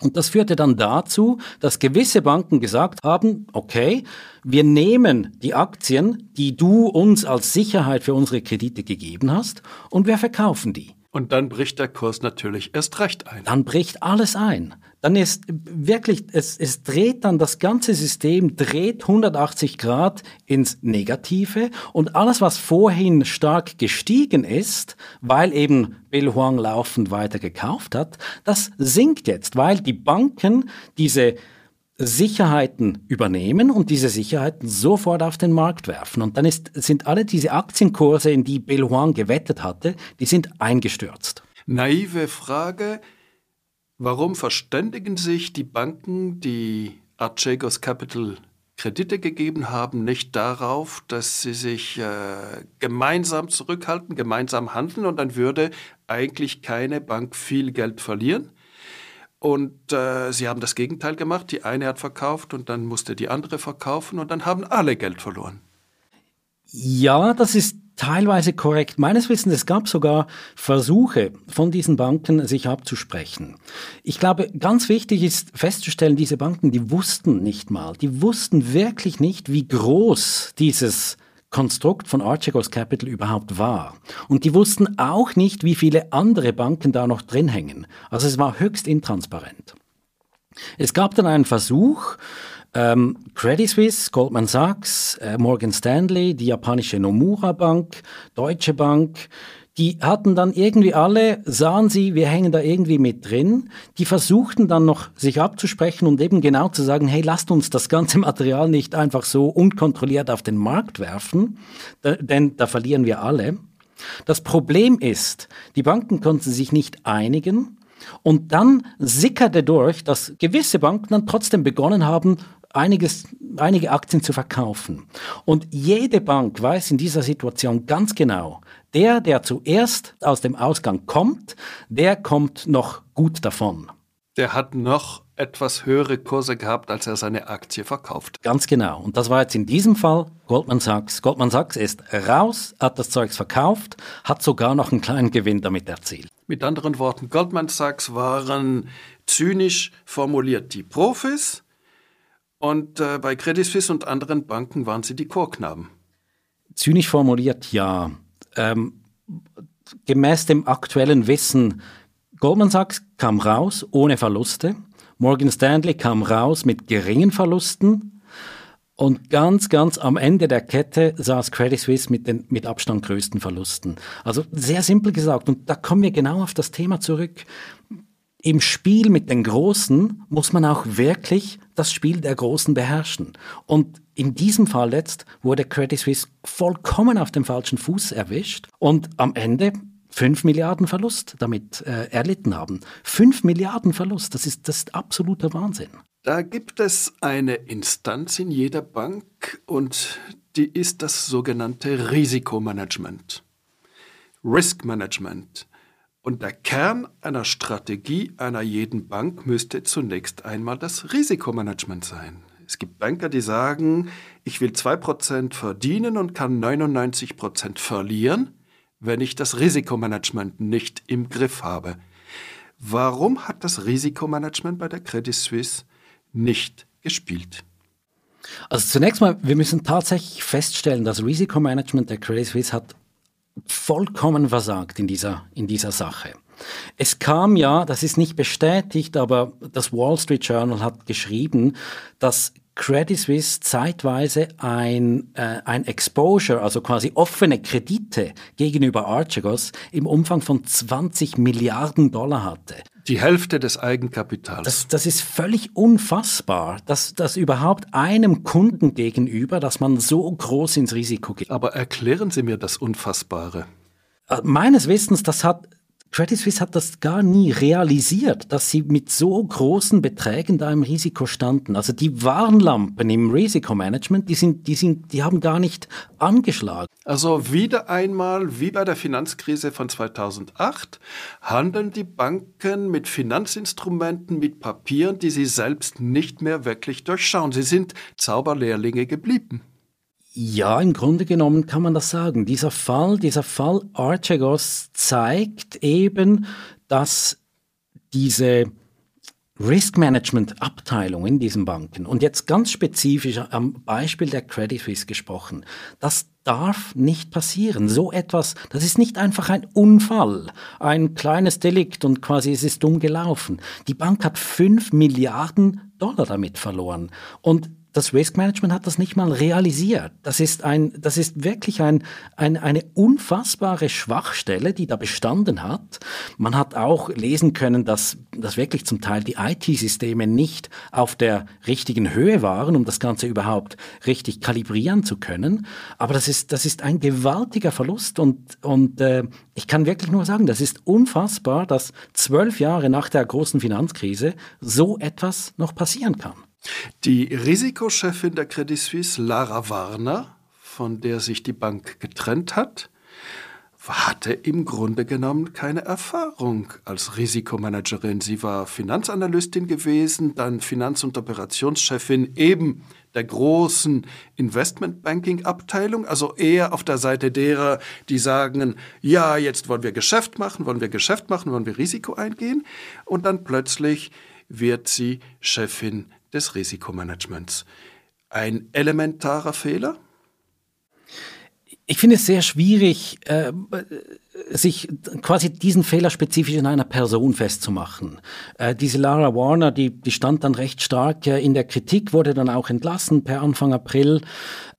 Und das führte dann dazu, dass gewisse Banken gesagt haben, okay, wir nehmen die Aktien, die du uns als Sicherheit für unsere Kredite gegeben hast, und wir verkaufen die. Und dann bricht der Kurs natürlich erst recht ein. Dann bricht alles ein. Dann ist wirklich, es, es dreht dann das ganze System, dreht 180 Grad ins Negative und alles, was vorhin stark gestiegen ist, weil eben Bill Huang laufend weiter gekauft hat, das sinkt jetzt, weil die Banken diese Sicherheiten übernehmen und diese Sicherheiten sofort auf den Markt werfen. Und dann ist, sind alle diese Aktienkurse, in die Bill Huang gewettet hatte, die sind eingestürzt. Naive Frage. Warum verständigen sich die Banken, die Archegos Capital Kredite gegeben haben, nicht darauf, dass sie sich äh, gemeinsam zurückhalten, gemeinsam handeln und dann würde eigentlich keine Bank viel Geld verlieren? Und äh, sie haben das Gegenteil gemacht. Die eine hat verkauft und dann musste die andere verkaufen und dann haben alle Geld verloren. Ja, das ist teilweise korrekt. Meines Wissens, es gab sogar Versuche von diesen Banken, sich abzusprechen. Ich glaube, ganz wichtig ist festzustellen, diese Banken, die wussten nicht mal, die wussten wirklich nicht, wie groß dieses Konstrukt von Archegos Capital überhaupt war. Und die wussten auch nicht, wie viele andere Banken da noch drin hängen. Also es war höchst intransparent. Es gab dann einen Versuch, ähm, Credit Suisse, Goldman Sachs, äh, Morgan Stanley, die japanische Nomura Bank, Deutsche Bank, die hatten dann irgendwie alle, sahen sie, wir hängen da irgendwie mit drin. Die versuchten dann noch sich abzusprechen und eben genau zu sagen, hey, lasst uns das ganze [LAUGHS] Material nicht einfach so unkontrolliert auf den Markt werfen, denn da verlieren wir alle. Das Problem ist, die Banken konnten sich nicht einigen und dann sickerte durch, dass gewisse Banken dann trotzdem begonnen haben, einiges, einige Aktien zu verkaufen. Und jede Bank weiß in dieser Situation ganz genau, der, der zuerst aus dem Ausgang kommt, der kommt noch gut davon. Der hat noch etwas höhere Kurse gehabt, als er seine Aktie verkauft. Ganz genau. Und das war jetzt in diesem Fall Goldman Sachs. Goldman Sachs ist raus, hat das Zeugs verkauft, hat sogar noch einen kleinen Gewinn damit erzielt. Mit anderen Worten, Goldman Sachs waren zynisch formuliert die Profis und äh, bei Credit Suisse und anderen Banken waren sie die Chorknaben. Zynisch formuliert, ja. Ähm, gemäß dem aktuellen Wissen, Goldman Sachs kam raus ohne Verluste. Morgan Stanley kam raus mit geringen Verlusten. Und ganz, ganz am Ende der Kette saß Credit Suisse mit den mit Abstand größten Verlusten. Also sehr simpel gesagt. Und da kommen wir genau auf das Thema zurück. Im Spiel mit den Großen muss man auch wirklich das Spiel der Großen beherrschen. Und in diesem Fall jetzt wurde Credit Suisse vollkommen auf dem falschen Fuß erwischt und am Ende 5 Milliarden Verlust damit äh, erlitten haben. 5 Milliarden Verlust, das ist, das ist absoluter Wahnsinn. Da gibt es eine Instanz in jeder Bank und die ist das sogenannte Risikomanagement. Risk Management. Und der Kern einer Strategie einer jeden Bank müsste zunächst einmal das Risikomanagement sein. Es gibt Banker, die sagen, ich will 2% verdienen und kann 99% verlieren, wenn ich das Risikomanagement nicht im Griff habe. Warum hat das Risikomanagement bei der Credit Suisse nicht gespielt? Also zunächst mal, wir müssen tatsächlich feststellen, das Risikomanagement der Credit Suisse hat vollkommen versagt in dieser, in dieser Sache. Es kam ja, das ist nicht bestätigt, aber das Wall Street Journal hat geschrieben, dass Credit Suisse zeitweise ein, äh, ein Exposure, also quasi offene Kredite gegenüber Archegos im Umfang von 20 Milliarden Dollar hatte. Die Hälfte des Eigenkapitals. Das, das ist völlig unfassbar, dass, dass überhaupt einem Kunden gegenüber, dass man so groß ins Risiko geht. Aber erklären Sie mir das Unfassbare. Äh, meines Wissens, das hat Credit Suisse hat das gar nie realisiert, dass sie mit so großen Beträgen da im Risiko standen. Also die Warnlampen im Risikomanagement, die sind, die sind, die haben gar nicht angeschlagen. Also wieder einmal, wie bei der Finanzkrise von 2008, handeln die Banken mit Finanzinstrumenten, mit Papieren, die sie selbst nicht mehr wirklich durchschauen. Sie sind Zauberlehrlinge geblieben. Ja, im Grunde genommen kann man das sagen. Dieser Fall, dieser Fall Archegos zeigt eben, dass diese Risk Management Abteilung in diesen Banken und jetzt ganz spezifisch am Beispiel der Credit Suisse gesprochen, das darf nicht passieren. So etwas, das ist nicht einfach ein Unfall, ein kleines Delikt und quasi es ist dumm gelaufen. Die Bank hat fünf Milliarden Dollar damit verloren und das Risk Management hat das nicht mal realisiert. Das ist, ein, das ist wirklich ein, ein, eine unfassbare Schwachstelle, die da bestanden hat. Man hat auch lesen können, dass, dass wirklich zum Teil die IT-Systeme nicht auf der richtigen Höhe waren, um das Ganze überhaupt richtig kalibrieren zu können. Aber das ist, das ist ein gewaltiger Verlust und, und äh, ich kann wirklich nur sagen, das ist unfassbar, dass zwölf Jahre nach der großen Finanzkrise so etwas noch passieren kann. Die Risikochefin der Credit Suisse, Lara Warner, von der sich die Bank getrennt hat, hatte im Grunde genommen keine Erfahrung als Risikomanagerin. Sie war Finanzanalystin gewesen, dann Finanz- und Operationschefin eben der großen Investmentbanking-Abteilung, also eher auf der Seite derer, die sagen, ja, jetzt wollen wir Geschäft machen, wollen wir Geschäft machen, wollen wir Risiko eingehen. Und dann plötzlich wird sie Chefin des Risikomanagements. Ein elementarer Fehler? Ich finde es sehr schwierig, äh, sich quasi diesen Fehler spezifisch in einer Person festzumachen. Äh, diese Lara Warner, die, die stand dann recht stark äh, in der Kritik, wurde dann auch entlassen per Anfang April.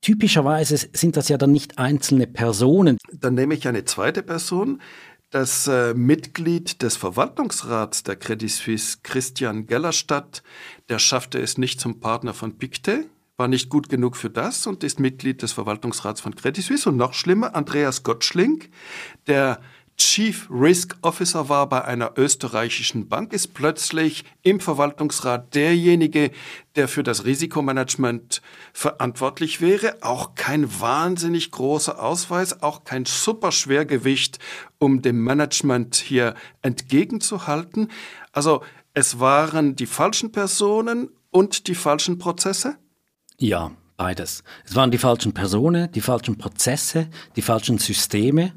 Typischerweise sind das ja dann nicht einzelne Personen. Dann nehme ich eine zweite Person, das äh, Mitglied des Verwaltungsrats der Credit Suisse, Christian Gellerstadt, der schaffte es nicht zum Partner von Pictet, war nicht gut genug für das und ist Mitglied des Verwaltungsrats von Credit Suisse. Und noch schlimmer, Andreas Gottschling, der Chief Risk Officer war bei einer österreichischen Bank, ist plötzlich im Verwaltungsrat derjenige, der für das Risikomanagement verantwortlich wäre. Auch kein wahnsinnig großer Ausweis, auch kein Superschwergewicht, um dem Management hier entgegenzuhalten. Also es waren die falschen Personen und die falschen Prozesse? Ja, beides. Es waren die falschen Personen, die falschen Prozesse, die falschen Systeme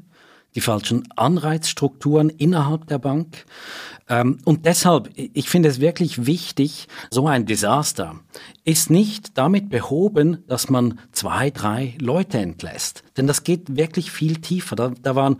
die falschen Anreizstrukturen innerhalb der Bank. Ähm, und deshalb, ich finde es wirklich wichtig, so ein Desaster ist nicht damit behoben, dass man zwei, drei Leute entlässt. Denn das geht wirklich viel tiefer. Da, da waren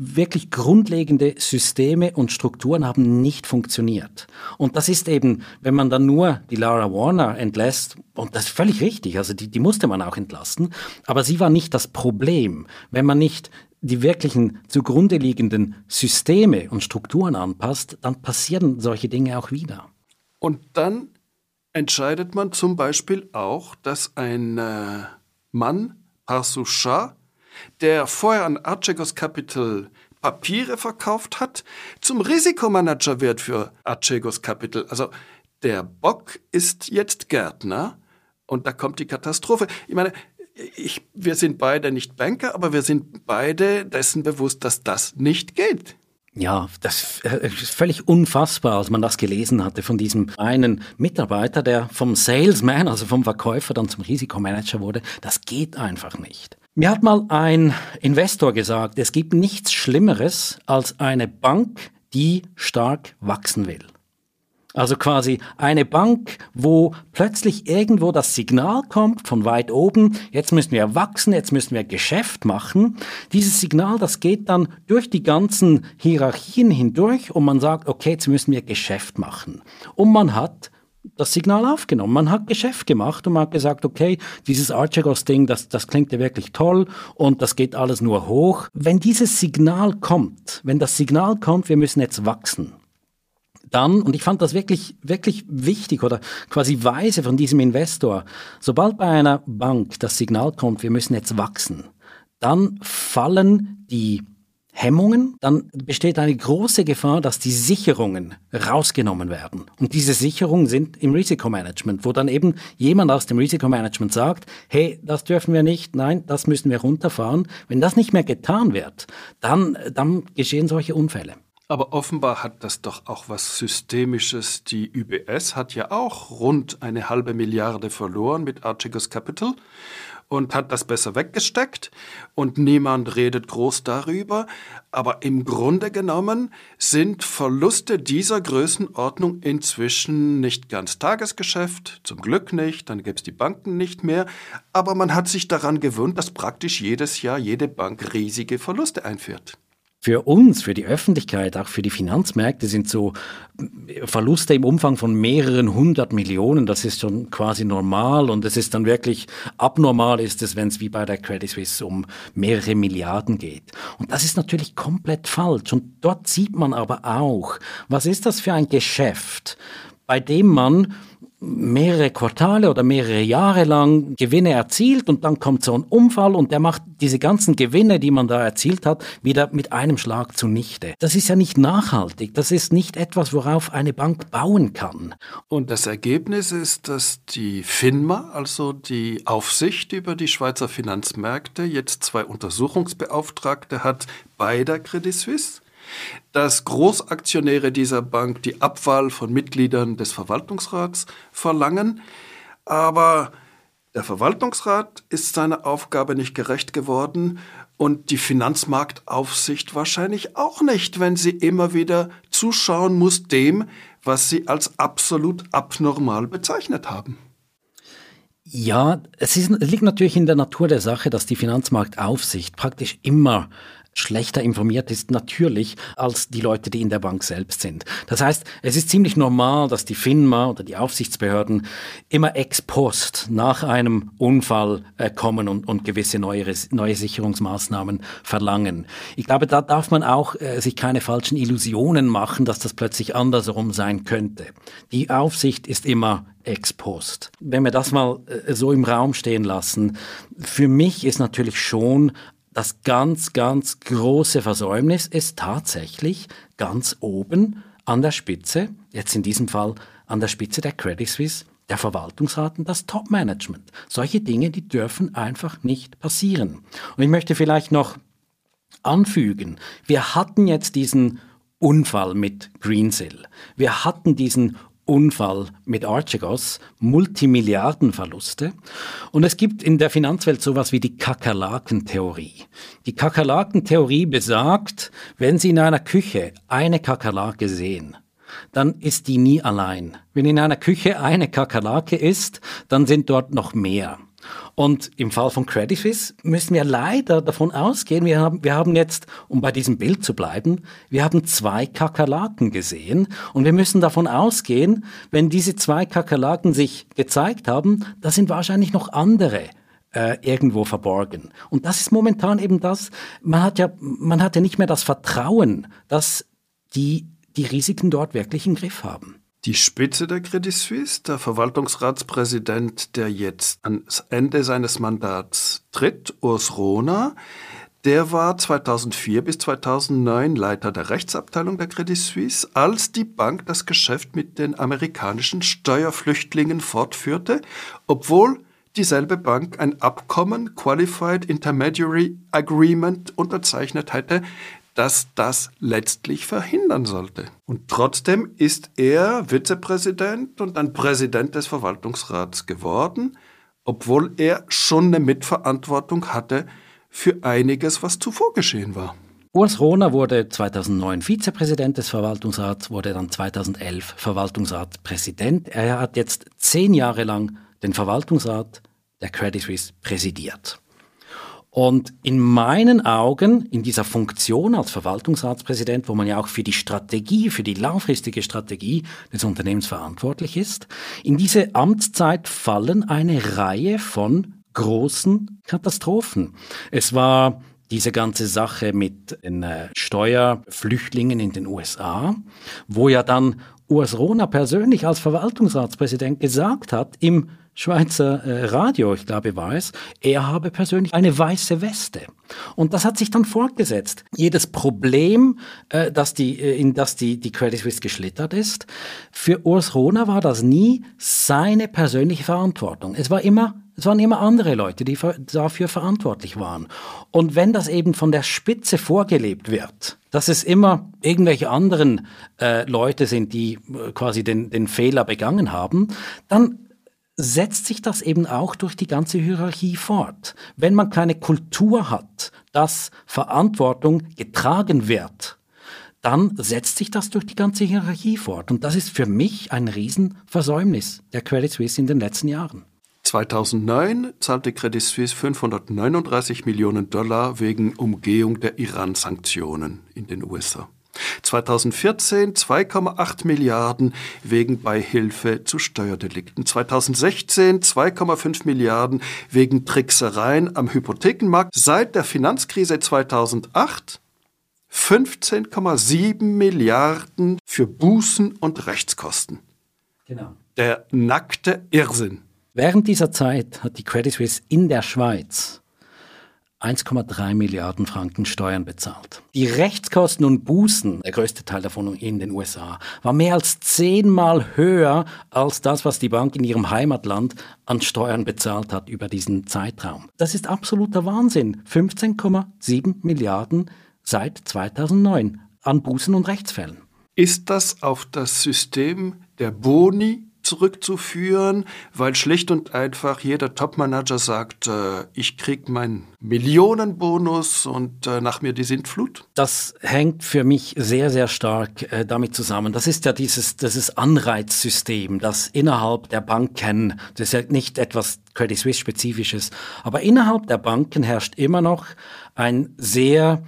wirklich grundlegende Systeme und Strukturen haben nicht funktioniert. Und das ist eben, wenn man dann nur die Lara Warner entlässt, und das ist völlig richtig, also die, die musste man auch entlassen, aber sie war nicht das Problem. Wenn man nicht die wirklichen zugrunde liegenden Systeme und Strukturen anpasst, dann passieren solche Dinge auch wieder. Und dann entscheidet man zum Beispiel auch, dass ein äh, Mann, Parsu Shah, der vorher an Archegos Capital Papiere verkauft hat, zum Risikomanager wird für Archegos Capital. Also der Bock ist jetzt Gärtner und da kommt die Katastrophe. Ich meine, ich, wir sind beide nicht Banker, aber wir sind beide dessen bewusst, dass das nicht geht. Ja, das äh, ist völlig unfassbar, als man das gelesen hatte von diesem einen Mitarbeiter, der vom Salesman, also vom Verkäufer, dann zum Risikomanager wurde. Das geht einfach nicht. Mir hat mal ein Investor gesagt, es gibt nichts Schlimmeres als eine Bank, die stark wachsen will. Also quasi eine Bank, wo plötzlich irgendwo das Signal kommt von weit oben, jetzt müssen wir wachsen, jetzt müssen wir Geschäft machen. Dieses Signal, das geht dann durch die ganzen Hierarchien hindurch und man sagt, okay, jetzt müssen wir Geschäft machen. Und man hat das Signal aufgenommen. Man hat Geschäft gemacht und man hat gesagt, okay, dieses Archegos-Ding, das, das klingt ja wirklich toll und das geht alles nur hoch. Wenn dieses Signal kommt, wenn das Signal kommt, wir müssen jetzt wachsen, dann, und ich fand das wirklich, wirklich wichtig oder quasi weise von diesem Investor, sobald bei einer Bank das Signal kommt, wir müssen jetzt wachsen, dann fallen die Hemmungen, dann besteht eine große Gefahr, dass die Sicherungen rausgenommen werden. Und diese Sicherungen sind im Risikomanagement, wo dann eben jemand aus dem Risikomanagement sagt, hey, das dürfen wir nicht, nein, das müssen wir runterfahren. Wenn das nicht mehr getan wird, dann, dann geschehen solche Unfälle. Aber offenbar hat das doch auch was Systemisches. Die UBS hat ja auch rund eine halbe Milliarde verloren mit Archegos Capital und hat das besser weggesteckt und niemand redet groß darüber. Aber im Grunde genommen sind Verluste dieser Größenordnung inzwischen nicht ganz Tagesgeschäft, zum Glück nicht, dann gäbe es die Banken nicht mehr. Aber man hat sich daran gewöhnt, dass praktisch jedes Jahr jede Bank riesige Verluste einführt. Für uns, für die Öffentlichkeit, auch für die Finanzmärkte sind so Verluste im Umfang von mehreren hundert Millionen, das ist schon quasi normal und es ist dann wirklich abnormal ist es, wenn es wie bei der Credit Suisse um mehrere Milliarden geht. Und das ist natürlich komplett falsch und dort sieht man aber auch, was ist das für ein Geschäft, bei dem man mehrere Quartale oder mehrere Jahre lang Gewinne erzielt und dann kommt so ein Unfall und der macht diese ganzen Gewinne, die man da erzielt hat, wieder mit einem Schlag zunichte. Das ist ja nicht nachhaltig. Das ist nicht etwas, worauf eine Bank bauen kann. Und das Ergebnis ist, dass die FINMA, also die Aufsicht über die Schweizer Finanzmärkte, jetzt zwei Untersuchungsbeauftragte hat bei der Credit Suisse dass Großaktionäre dieser Bank die Abwahl von Mitgliedern des Verwaltungsrats verlangen, aber der Verwaltungsrat ist seiner Aufgabe nicht gerecht geworden und die Finanzmarktaufsicht wahrscheinlich auch nicht, wenn sie immer wieder zuschauen muss dem, was sie als absolut abnormal bezeichnet haben. Ja, es, ist, es liegt natürlich in der Natur der Sache, dass die Finanzmarktaufsicht praktisch immer schlechter informiert ist, natürlich, als die Leute, die in der Bank selbst sind. Das heißt, es ist ziemlich normal, dass die FINMA oder die Aufsichtsbehörden immer ex post nach einem Unfall äh, kommen und, und gewisse neue, neue Sicherungsmaßnahmen verlangen. Ich glaube, da darf man auch äh, sich keine falschen Illusionen machen, dass das plötzlich andersrum sein könnte. Die Aufsicht ist immer ex post. Wenn wir das mal äh, so im Raum stehen lassen, für mich ist natürlich schon das ganz, ganz große Versäumnis ist tatsächlich ganz oben an der Spitze, jetzt in diesem Fall an der Spitze der Credit Suisse, der Verwaltungsrat und das Top-Management. Solche Dinge, die dürfen einfach nicht passieren. Und ich möchte vielleicht noch anfügen, wir hatten jetzt diesen Unfall mit Greensill. Wir hatten diesen Unfall mit Archegos, Multimilliardenverluste. Und es gibt in der Finanzwelt sowas wie die Kakerlakentheorie. Die Kakerlakentheorie besagt, wenn Sie in einer Küche eine Kakerlake sehen, dann ist die nie allein. Wenn in einer Küche eine Kakerlake ist, dann sind dort noch mehr. Und im Fall von Credit Suisse müssen wir leider davon ausgehen, wir haben, wir haben jetzt, um bei diesem Bild zu bleiben, wir haben zwei Kakerlaken gesehen und wir müssen davon ausgehen, wenn diese zwei Kakerlaken sich gezeigt haben, da sind wahrscheinlich noch andere äh, irgendwo verborgen. Und das ist momentan eben das, man hat ja, man hat ja nicht mehr das Vertrauen, dass die die Risiken dort wirklich im Griff haben. Die Spitze der Credit Suisse, der Verwaltungsratspräsident, der jetzt ans Ende seines Mandats tritt, Urs Rohner, der war 2004 bis 2009 Leiter der Rechtsabteilung der Credit Suisse, als die Bank das Geschäft mit den amerikanischen Steuerflüchtlingen fortführte, obwohl dieselbe Bank ein Abkommen, Qualified Intermediary Agreement, unterzeichnet hätte, das das letztlich verhindern sollte. Und trotzdem ist er Vizepräsident und dann Präsident des Verwaltungsrats geworden, obwohl er schon eine Mitverantwortung hatte für einiges, was zuvor geschehen war. Urs Rohner wurde 2009 Vizepräsident des Verwaltungsrats, wurde dann 2011 Verwaltungsratspräsident. Er hat jetzt zehn Jahre lang den Verwaltungsrat der Credit Suisse präsidiert. Und in meinen Augen, in dieser Funktion als Verwaltungsratspräsident, wo man ja auch für die Strategie, für die langfristige Strategie des Unternehmens verantwortlich ist, in diese Amtszeit fallen eine Reihe von großen Katastrophen. Es war diese ganze Sache mit den äh, Steuerflüchtlingen in den USA, wo ja dann Urs Rohner persönlich als Verwaltungsratspräsident gesagt hat, im Schweizer äh, Radio, ich glaube war es, er habe persönlich eine weiße Weste. Und das hat sich dann fortgesetzt. Jedes Problem, äh, das die, äh, in das die, die Credit Suisse geschlittert ist, für Urs Rohner war das nie seine persönliche Verantwortung. Es war immer es waren immer andere Leute, die dafür verantwortlich waren. Und wenn das eben von der Spitze vorgelebt wird, dass es immer irgendwelche anderen äh, Leute sind, die äh, quasi den, den Fehler begangen haben, dann setzt sich das eben auch durch die ganze Hierarchie fort. Wenn man keine Kultur hat, dass Verantwortung getragen wird, dann setzt sich das durch die ganze Hierarchie fort. Und das ist für mich ein Riesenversäumnis der Credit Suisse in den letzten Jahren. 2009 zahlte Credit Suisse 539 Millionen Dollar wegen Umgehung der Iran-Sanktionen in den USA. 2014 2,8 Milliarden wegen Beihilfe zu Steuerdelikten. 2016 2,5 Milliarden wegen Tricksereien am Hypothekenmarkt. Seit der Finanzkrise 2008 15,7 Milliarden für Bußen und Rechtskosten. Genau. Der nackte Irrsinn. Während dieser Zeit hat die Credit Suisse in der Schweiz 1,3 Milliarden Franken Steuern bezahlt. Die Rechtskosten und Bußen, der größte Teil davon in den USA, war mehr als zehnmal höher als das, was die Bank in ihrem Heimatland an Steuern bezahlt hat über diesen Zeitraum. Das ist absoluter Wahnsinn. 15,7 Milliarden seit 2009 an Bußen und Rechtsfällen. Ist das auf das System der Boni zurückzuführen, weil schlicht und einfach jeder Topmanager sagt, äh, ich krieg meinen Millionenbonus und äh, nach mir die Sintflut? Das hängt für mich sehr, sehr stark äh, damit zusammen. Das ist ja dieses, dieses Anreizsystem, das innerhalb der Banken, das ist ja nicht etwas Credit Suisse spezifisches, aber innerhalb der Banken herrscht immer noch ein sehr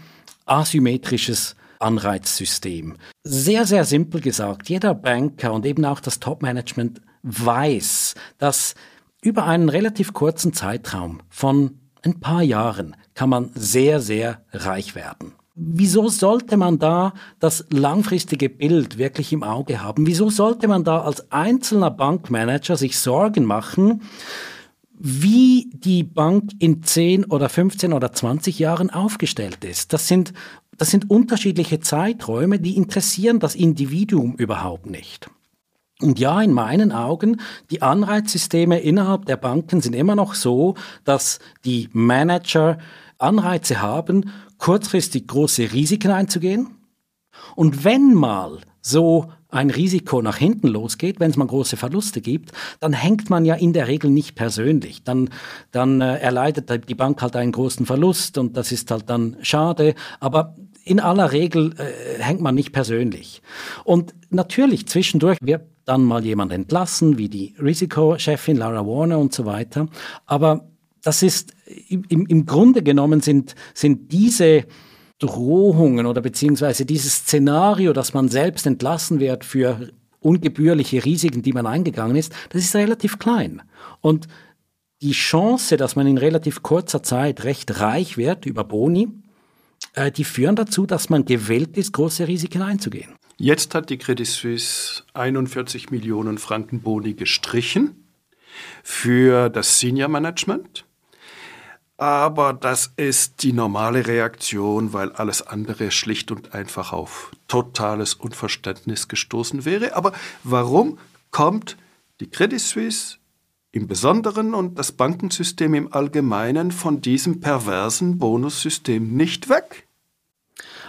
asymmetrisches Anreizsystem. Sehr, sehr simpel gesagt, jeder Banker und eben auch das Top-Management weiß, dass über einen relativ kurzen Zeitraum von ein paar Jahren kann man sehr, sehr reich werden. Wieso sollte man da das langfristige Bild wirklich im Auge haben? Wieso sollte man da als einzelner Bankmanager sich Sorgen machen, wie die Bank in 10 oder 15 oder 20 Jahren aufgestellt ist. Das sind, das sind unterschiedliche Zeiträume, die interessieren das Individuum überhaupt nicht. Und ja, in meinen Augen, die Anreizsysteme innerhalb der Banken sind immer noch so, dass die Manager Anreize haben, kurzfristig große Risiken einzugehen. Und wenn mal so ein Risiko nach hinten losgeht, wenn es mal große Verluste gibt, dann hängt man ja in der Regel nicht persönlich. Dann, dann äh, erleidet die Bank halt einen großen Verlust und das ist halt dann schade. Aber in aller Regel äh, hängt man nicht persönlich. Und natürlich zwischendurch wird dann mal jemand entlassen, wie die Risikochefin Lara Warner und so weiter. Aber das ist im, im Grunde genommen sind, sind diese Drohungen oder beziehungsweise dieses Szenario, dass man selbst entlassen wird für ungebührliche Risiken, die man eingegangen ist, das ist relativ klein. Und die Chance, dass man in relativ kurzer Zeit recht reich wird über Boni, die führen dazu, dass man gewillt ist, große Risiken einzugehen. Jetzt hat die Credit Suisse 41 Millionen Franken Boni gestrichen für das Senior Management. Aber das ist die normale Reaktion, weil alles andere schlicht und einfach auf totales Unverständnis gestoßen wäre. Aber warum kommt die Credit Suisse im Besonderen und das Bankensystem im Allgemeinen von diesem perversen Bonussystem nicht weg?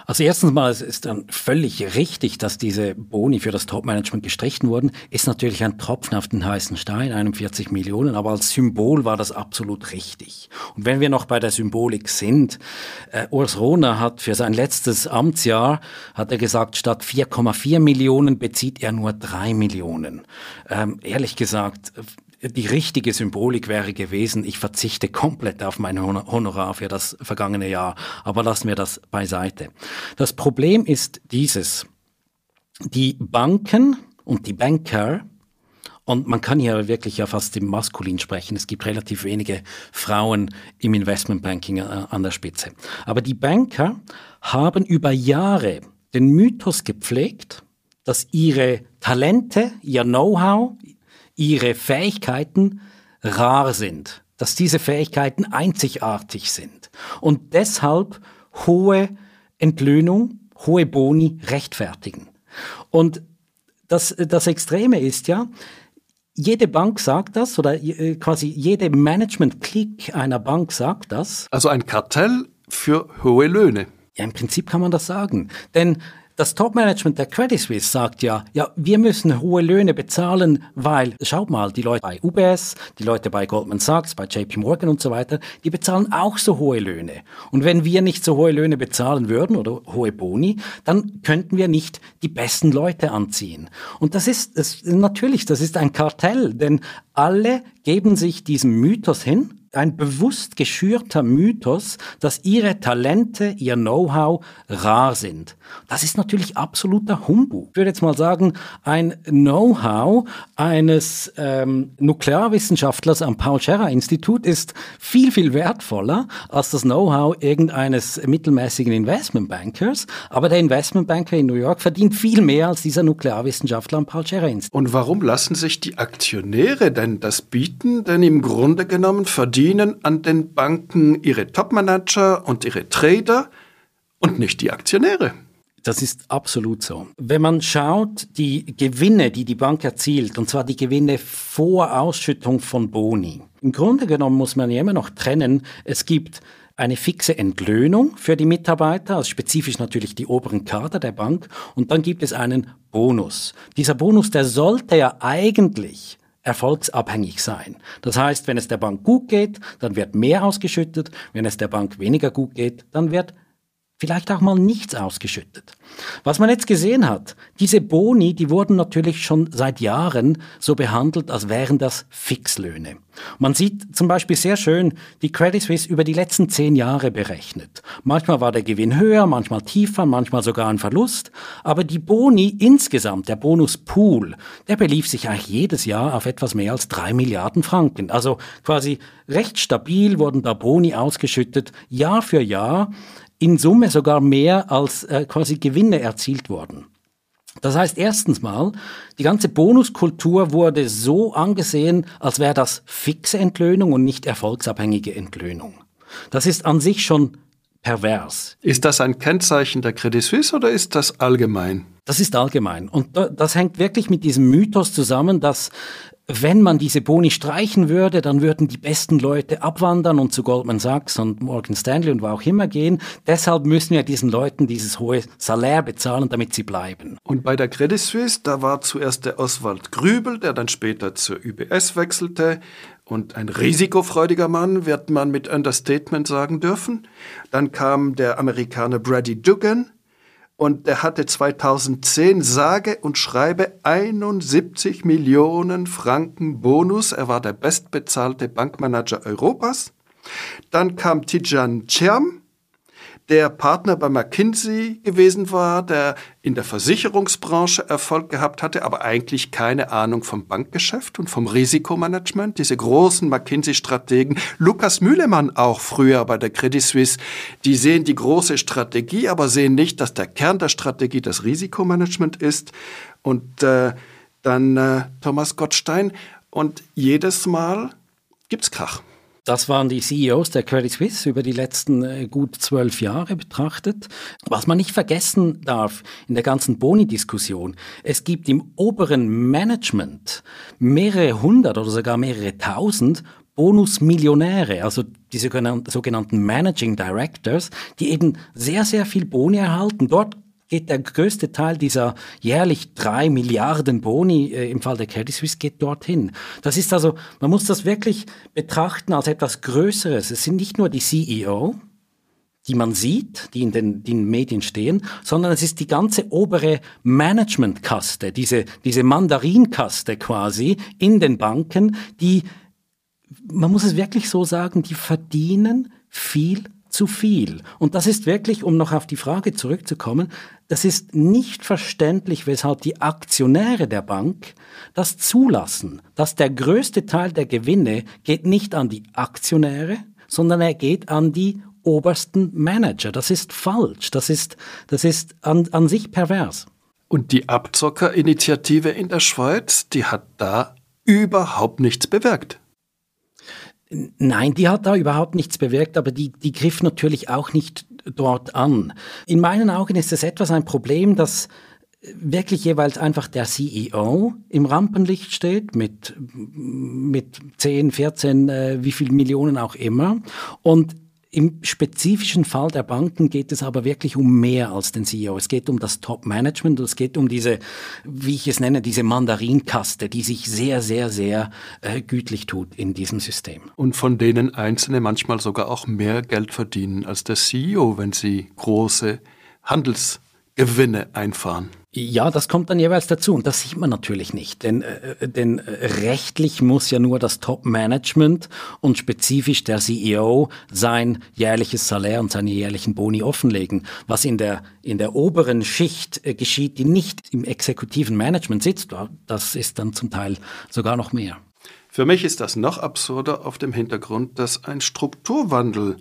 Also erstens mal, es ist dann völlig richtig, dass diese Boni für das Top-Management gestrichen wurden. Ist natürlich ein Tropfen auf den heißen Stein, 41 Millionen, aber als Symbol war das absolut richtig. Und wenn wir noch bei der Symbolik sind, äh, Urs Rohner hat für sein letztes Amtsjahr, hat er gesagt, statt 4,4 Millionen bezieht er nur 3 Millionen. Ähm, ehrlich gesagt, die richtige Symbolik wäre gewesen, ich verzichte komplett auf mein Honorar für das vergangene Jahr, aber lassen wir das beiseite. Das Problem ist dieses. Die Banken und die Banker, und man kann hier wirklich ja fast im Maskulin sprechen. Es gibt relativ wenige Frauen im Investmentbanking äh, an der Spitze. Aber die Banker haben über Jahre den Mythos gepflegt, dass ihre Talente, ihr Know-how, ihre Fähigkeiten rar sind, dass diese Fähigkeiten einzigartig sind und deshalb hohe Entlöhnung, hohe Boni rechtfertigen. Und das, das Extreme ist ja, jede Bank sagt das oder äh, quasi jede Management-Clique einer Bank sagt das. Also ein Kartell für hohe Löhne. Ja, im Prinzip kann man das sagen. Denn das Top-Management der Credit Suisse sagt ja, ja, wir müssen hohe Löhne bezahlen, weil, schaut mal, die Leute bei UBS, die Leute bei Goldman Sachs, bei JP Morgan und so weiter, die bezahlen auch so hohe Löhne. Und wenn wir nicht so hohe Löhne bezahlen würden oder hohe Boni, dann könnten wir nicht die besten Leute anziehen. Und das ist, das, natürlich, das ist ein Kartell, denn alle geben sich diesem Mythos hin, ein bewusst geschürter Mythos, dass ihre Talente, ihr Know-how rar sind. Das ist natürlich absoluter Humbug. Ich würde jetzt mal sagen, ein Know-how eines ähm, Nuklearwissenschaftlers am Paul-Scherrer-Institut ist viel, viel wertvoller als das Know-how irgendeines mittelmäßigen Investmentbankers. Aber der Investmentbanker in New York verdient viel mehr als dieser Nuklearwissenschaftler am Paul-Scherrer-Institut. Und warum lassen sich die Aktionäre denn das bieten? Denn im Grunde genommen verdienen verdienen an den Banken ihre Topmanager und ihre Trader und nicht die Aktionäre. Das ist absolut so. Wenn man schaut, die Gewinne, die die Bank erzielt, und zwar die Gewinne vor Ausschüttung von Boni. Im Grunde genommen muss man ja immer noch trennen, es gibt eine fixe Entlöhnung für die Mitarbeiter, also spezifisch natürlich die oberen Kader der Bank, und dann gibt es einen Bonus. Dieser Bonus, der sollte ja eigentlich erfolgsabhängig sein. Das heißt, wenn es der Bank gut geht, dann wird mehr ausgeschüttet, wenn es der Bank weniger gut geht, dann wird vielleicht auch mal nichts ausgeschüttet. Was man jetzt gesehen hat, diese Boni, die wurden natürlich schon seit Jahren so behandelt, als wären das Fixlöhne. Man sieht zum Beispiel sehr schön die Credit Suisse über die letzten zehn Jahre berechnet. Manchmal war der Gewinn höher, manchmal tiefer, manchmal sogar ein Verlust. Aber die Boni insgesamt, der Bonuspool, der belief sich eigentlich jedes Jahr auf etwas mehr als drei Milliarden Franken. Also quasi recht stabil wurden da Boni ausgeschüttet, Jahr für Jahr in Summe sogar mehr als äh, quasi Gewinne erzielt wurden. Das heißt, erstens mal, die ganze Bonuskultur wurde so angesehen, als wäre das fixe Entlöhnung und nicht erfolgsabhängige Entlöhnung. Das ist an sich schon pervers. Ist das ein Kennzeichen der Credit Suisse oder ist das allgemein? Das ist allgemein. Und das hängt wirklich mit diesem Mythos zusammen, dass wenn man diese Boni streichen würde, dann würden die besten Leute abwandern und zu Goldman Sachs und Morgan Stanley und wo auch immer gehen. Deshalb müssen wir diesen Leuten dieses hohe Salär bezahlen, damit sie bleiben. Und bei der Credit Suisse, da war zuerst der Oswald Grübel, der dann später zur UBS wechselte. Und ein risikofreudiger Mann, wird man mit Understatement sagen dürfen. Dann kam der Amerikaner Brady Dugan, und er hatte 2010 sage und schreibe 71 Millionen Franken Bonus. Er war der bestbezahlte Bankmanager Europas. Dann kam Tijan Cherm, der Partner bei McKinsey gewesen war, der in der Versicherungsbranche Erfolg gehabt hatte, aber eigentlich keine Ahnung vom Bankgeschäft und vom Risikomanagement. Diese großen McKinsey-Strategen, Lukas Mühlemann auch früher bei der Credit Suisse, die sehen die große Strategie, aber sehen nicht, dass der Kern der Strategie das Risikomanagement ist. Und äh, dann äh, Thomas Gottstein. Und jedes Mal gibt's Krach. Das waren die CEOs der Credit Suisse über die letzten äh, gut zwölf Jahre betrachtet. Was man nicht vergessen darf in der ganzen Boni-Diskussion, es gibt im oberen Management mehrere hundert oder sogar mehrere tausend Bonusmillionäre, also die sogenannten Managing Directors, die eben sehr, sehr viel Boni erhalten. Dort geht der größte Teil dieser jährlich drei Milliarden Boni äh, im Fall der Credit Suisse geht dorthin. Das ist also, man muss das wirklich betrachten als etwas Größeres. Es sind nicht nur die CEO, die man sieht, die in den, die in den Medien stehen, sondern es ist die ganze obere Managementkaste, diese, diese Mandarinkaste quasi in den Banken, die, man muss es wirklich so sagen, die verdienen viel zu viel. Und das ist wirklich, um noch auf die Frage zurückzukommen, das ist nicht verständlich, weshalb die Aktionäre der Bank das zulassen, dass der größte Teil der Gewinne geht nicht an die Aktionäre, sondern er geht an die obersten Manager. Das ist falsch. Das ist, das ist an, an sich pervers. Und die Abzockerinitiative in der Schweiz, die hat da überhaupt nichts bewirkt. Nein, die hat da überhaupt nichts bewirkt, aber die, die griff natürlich auch nicht dort an. In meinen Augen ist es etwas ein Problem, dass wirklich jeweils einfach der CEO im Rampenlicht steht mit, mit 10, 14, äh, wie viel Millionen auch immer. Und im spezifischen Fall der Banken geht es aber wirklich um mehr als den CEO. Es geht um das Top-Management und es geht um diese, wie ich es nenne, diese Mandarinkaste, die sich sehr, sehr, sehr äh, gütlich tut in diesem System. Und von denen Einzelne manchmal sogar auch mehr Geld verdienen als der CEO, wenn sie große Handelsgewinne einfahren. Ja, das kommt dann jeweils dazu und das sieht man natürlich nicht, denn, äh, denn rechtlich muss ja nur das Top-Management und spezifisch der CEO sein jährliches Salär und seine jährlichen Boni offenlegen. Was in der, in der oberen Schicht äh, geschieht, die nicht im exekutiven Management sitzt, das ist dann zum Teil sogar noch mehr. Für mich ist das noch absurder auf dem Hintergrund, dass ein Strukturwandel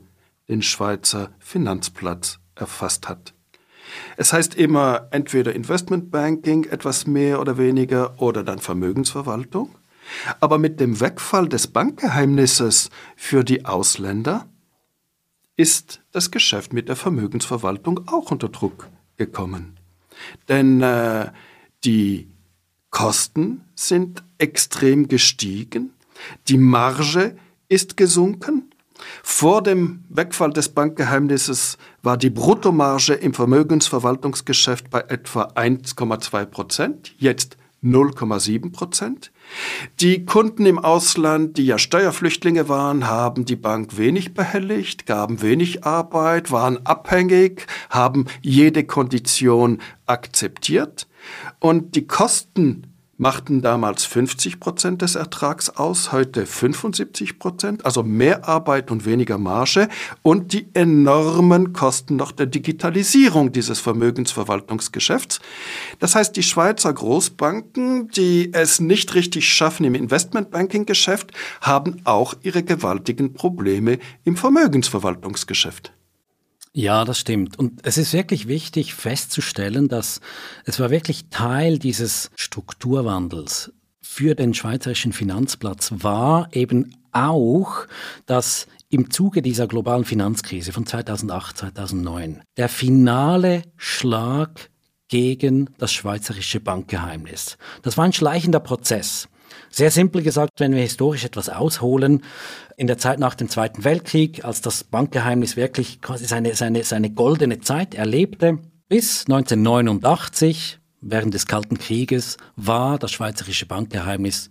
den Schweizer Finanzplatz erfasst hat. Es heißt immer entweder Investmentbanking etwas mehr oder weniger oder dann Vermögensverwaltung. Aber mit dem Wegfall des Bankgeheimnisses für die Ausländer ist das Geschäft mit der Vermögensverwaltung auch unter Druck gekommen. Denn äh, die Kosten sind extrem gestiegen, die Marge ist gesunken vor dem Wegfall des Bankgeheimnisses war die Bruttomarge im Vermögensverwaltungsgeschäft bei etwa 1,2 Prozent, jetzt 0,7 Prozent. Die Kunden im Ausland, die ja Steuerflüchtlinge waren, haben die Bank wenig behelligt, gaben wenig Arbeit, waren abhängig, haben jede Kondition akzeptiert und die Kosten machten damals 50 Prozent des Ertrags aus, heute 75 Prozent, also mehr Arbeit und weniger Marge und die enormen Kosten noch der Digitalisierung dieses Vermögensverwaltungsgeschäfts. Das heißt, die Schweizer Großbanken, die es nicht richtig schaffen im Ja, das stimmt. Und es ist wirklich wichtig festzustellen, dass es war wirklich Teil dieses Strukturwandels für den schweizerischen Finanzplatz war eben auch, dass im Zuge dieser globalen Finanzkrise von 2008, 2009 der finale Schlag gegen das schweizerische Bankgeheimnis. Das war ein schleichender Prozess. Sehr simpel gesagt, wenn wir historisch etwas ausholen, in der Zeit nach dem Zweiten Weltkrieg, als das Bankgeheimnis wirklich quasi seine, seine, seine goldene Zeit erlebte, bis 1989, während des Kalten Krieges, war das schweizerische Bankgeheimnis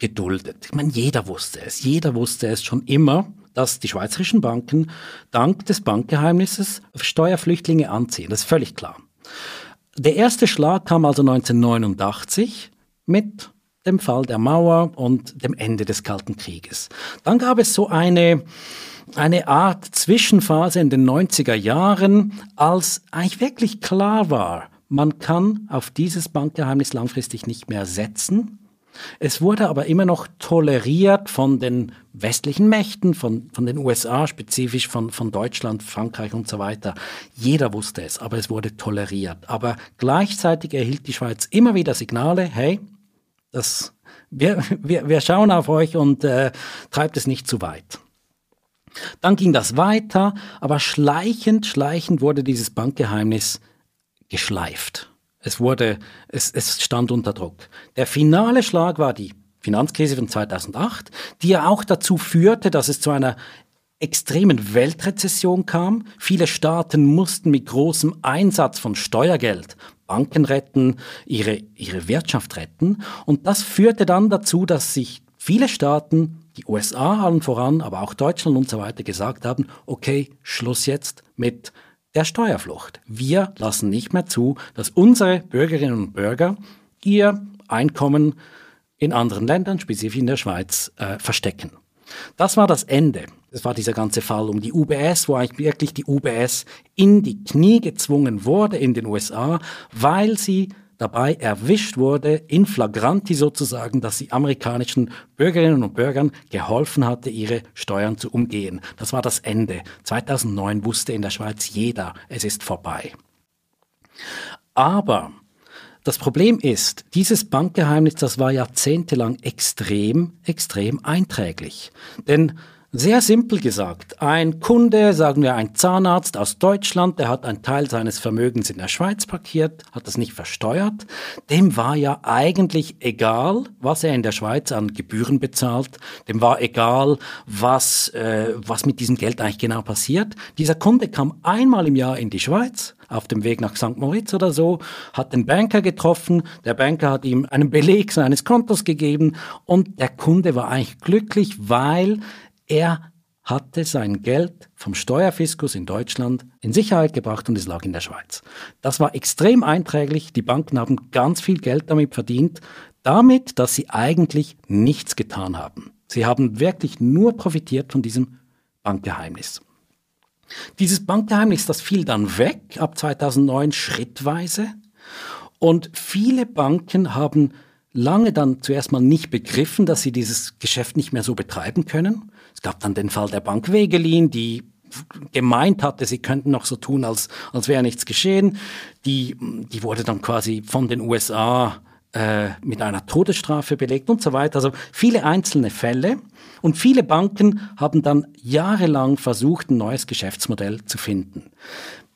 geduldet. Ich meine, jeder wusste es. Jeder wusste es schon immer, dass die schweizerischen Banken dank des Bankgeheimnisses Steuerflüchtlinge anziehen. Das ist völlig klar. Der erste Schlag kam also 1989 mit dem Fall der Mauer und dem Ende des Kalten Krieges. Dann gab es so eine, eine Art Zwischenphase in den 90er Jahren, als eigentlich wirklich klar war, man kann auf dieses Bankgeheimnis langfristig nicht mehr setzen. Es wurde aber immer noch toleriert von den westlichen Mächten, von, von den USA, spezifisch von, von Deutschland, Frankreich und so weiter. Jeder wusste es, aber es wurde toleriert. Aber gleichzeitig erhielt die Schweiz immer wieder Signale, hey, das, wir, wir, wir schauen auf euch und äh, treibt es nicht zu weit. Dann ging das weiter, aber schleichend, schleichend wurde dieses Bankgeheimnis geschleift. Es wurde, es, es stand unter Druck. Der finale Schlag war die Finanzkrise von 2008, die ja auch dazu führte, dass es zu einer extremen Weltrezession kam. Viele Staaten mussten mit großem Einsatz von Steuergeld Banken retten, ihre, ihre Wirtschaft retten. Und das führte dann dazu, dass sich viele Staaten, die USA allen voran, aber auch Deutschland und so weiter, gesagt haben, okay, Schluss jetzt mit der Steuerflucht. Wir lassen nicht mehr zu, dass unsere Bürgerinnen und Bürger ihr Einkommen in anderen Ländern, spezifisch in der Schweiz, äh, verstecken. Das war das Ende. Das war dieser ganze Fall um die UBS, wo eigentlich wirklich die UBS in die Knie gezwungen wurde in den USA, weil sie dabei erwischt wurde, in flagranti sozusagen, dass sie amerikanischen Bürgerinnen und Bürgern geholfen hatte, ihre Steuern zu umgehen. Das war das Ende. 2009 wusste in der Schweiz jeder, es ist vorbei. Aber das Problem ist, dieses Bankgeheimnis, das war jahrzehntelang extrem, extrem einträglich. Denn sehr simpel gesagt, ein Kunde, sagen wir ein Zahnarzt aus Deutschland, der hat einen Teil seines Vermögens in der Schweiz parkiert, hat das nicht versteuert, dem war ja eigentlich egal, was er in der Schweiz an Gebühren bezahlt, dem war egal, was, äh, was mit diesem Geld eigentlich genau passiert. Dieser Kunde kam einmal im Jahr in die Schweiz, auf dem Weg nach St. Moritz oder so, hat den Banker getroffen, der Banker hat ihm einen Beleg seines Kontos gegeben und der Kunde war eigentlich glücklich, weil er hatte sein Geld vom Steuerfiskus in Deutschland in Sicherheit gebracht und es lag in der Schweiz. Das war extrem einträglich. Die Banken haben ganz viel Geld damit verdient, damit, dass sie eigentlich nichts getan haben. Sie haben wirklich nur profitiert von diesem Bankgeheimnis. Dieses Bankgeheimnis, das fiel dann weg ab 2009 schrittweise und viele Banken haben lange dann zuerst mal nicht begriffen, dass sie dieses Geschäft nicht mehr so betreiben können. Es gab dann den Fall der Bank Wegelin, die gemeint hatte, sie könnten noch so tun, als, als wäre nichts geschehen. Die, die wurde dann quasi von den USA äh, mit einer Todesstrafe belegt und so weiter. Also viele einzelne Fälle. Und viele Banken haben dann jahrelang versucht, ein neues Geschäftsmodell zu finden.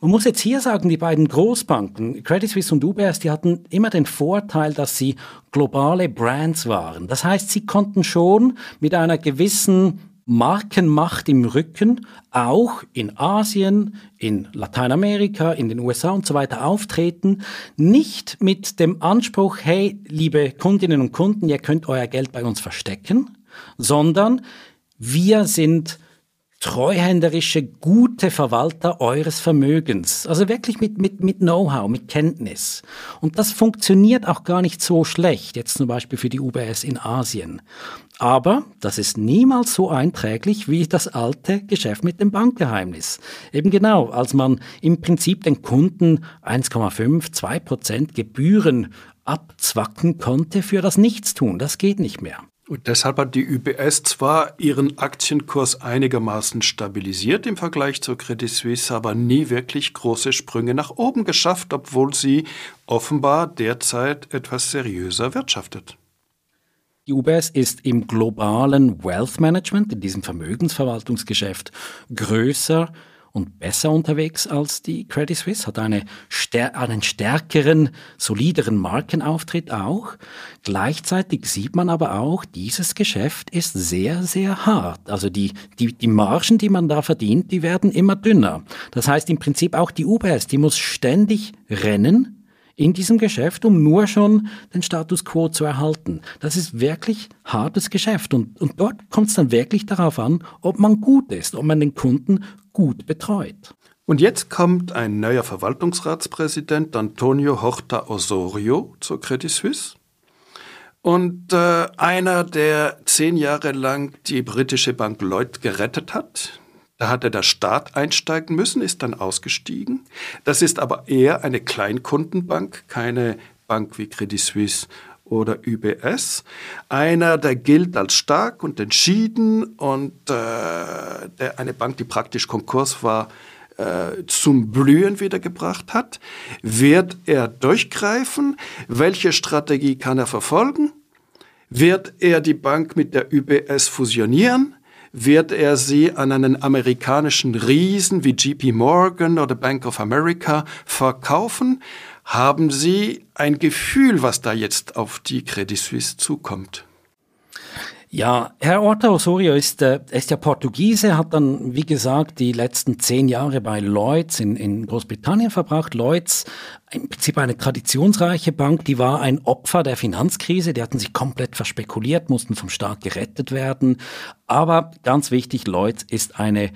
Man muss jetzt hier sagen, die beiden Großbanken, Credit Suisse und UBS, die hatten immer den Vorteil, dass sie globale Brands waren. Das heißt, sie konnten schon mit einer gewissen Markenmacht im Rücken auch in Asien, in Lateinamerika, in den USA und so weiter auftreten, nicht mit dem Anspruch, hey, liebe Kundinnen und Kunden, ihr könnt euer Geld bei uns verstecken, sondern wir sind treuhänderische, gute Verwalter eures Vermögens. Also wirklich mit, mit, mit Know-how, mit Kenntnis. Und das funktioniert auch gar nicht so schlecht, jetzt zum Beispiel für die UBS in Asien. Aber das ist niemals so einträglich wie das alte Geschäft mit dem Bankgeheimnis. Eben genau, als man im Prinzip den Kunden 1,5, 2 Prozent Gebühren abzwacken konnte für das Nichtstun. Das geht nicht mehr. Und deshalb hat die UBS zwar ihren Aktienkurs einigermaßen stabilisiert im Vergleich zur Credit Suisse, aber nie wirklich große Sprünge nach oben geschafft, obwohl sie offenbar derzeit etwas seriöser wirtschaftet. Die UBS ist im globalen Wealth Management, in diesem Vermögensverwaltungsgeschäft, größer und besser unterwegs als die Credit Suisse, hat eine, einen stärkeren, solideren Markenauftritt auch. Gleichzeitig sieht man aber auch, dieses Geschäft ist sehr, sehr hart. Also die, die, die Margen, die man da verdient, die werden immer dünner. Das heißt im Prinzip auch die UBS, die muss ständig rennen, in diesem Geschäft, um nur schon den Status quo zu erhalten. Das ist wirklich hartes Geschäft und, und dort kommt es dann wirklich darauf an, ob man gut ist, ob man den Kunden gut betreut. Und jetzt kommt ein neuer Verwaltungsratspräsident, Antonio Horta Osorio, zur Credit Suisse. Und äh, einer, der zehn Jahre lang die britische Bank Lloyd gerettet hat, da hatte der Staat einsteigen müssen, ist dann ausgestiegen. Das ist aber eher eine Kleinkundenbank, keine Bank wie Credit Suisse oder UBS. Einer, der gilt als stark und entschieden und äh, der eine Bank, die praktisch Konkurs war, äh, zum Blühen wiedergebracht hat. Wird er durchgreifen? Welche Strategie kann er verfolgen? Wird er die Bank mit der UBS fusionieren? Wird er sie an einen amerikanischen Riesen wie JP Morgan oder Bank of America verkaufen? Haben Sie ein Gefühl, was da jetzt auf die Credit Suisse zukommt? Ja, Herr Orta Osorio ist, äh, ist ja Portugiese, hat dann, wie gesagt, die letzten zehn Jahre bei Lloyds in, in Großbritannien verbracht. Lloyds, im Prinzip eine traditionsreiche Bank, die war ein Opfer der Finanzkrise, die hatten sich komplett verspekuliert, mussten vom Staat gerettet werden. Aber ganz wichtig, Lloyds ist eine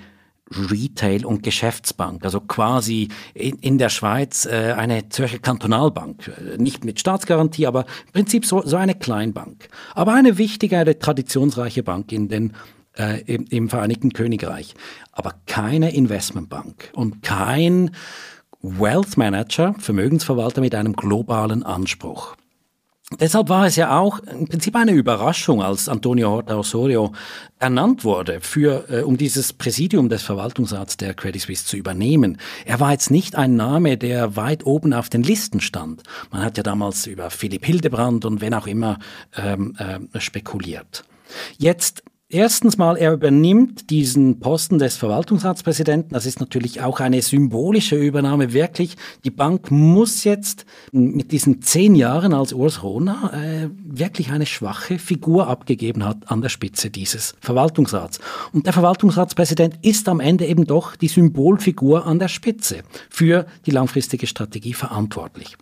Retail- und Geschäftsbank, also quasi in, in der Schweiz äh, eine Zürcher Kantonalbank, äh, nicht mit Staatsgarantie, aber im Prinzip so, so eine Kleinbank. Aber eine wichtige, eine traditionsreiche Bank in den äh, im, im Vereinigten Königreich. Aber keine Investmentbank und kein Wealth Manager, Vermögensverwalter mit einem globalen Anspruch. Deshalb war es ja auch im Prinzip eine Überraschung, als Antonio Horta Osorio ernannt wurde, für, äh, um dieses Präsidium des Verwaltungsrats der Credit Suisse zu übernehmen. Er war jetzt nicht ein Name, der weit oben auf den Listen stand. Man hat ja damals über Philipp Hildebrand und wen auch immer ähm, äh, spekuliert. Jetzt Erstens mal, er übernimmt diesen Posten des Verwaltungsratspräsidenten. Das ist natürlich auch eine symbolische Übernahme. Wirklich, die Bank muss jetzt mit diesen zehn Jahren als Urs Rona äh, wirklich eine schwache Figur abgegeben hat an der Spitze dieses Verwaltungsrats. Und der Verwaltungsratspräsident ist am Ende eben doch die Symbolfigur an der Spitze für die langfristige Strategie verantwortlich.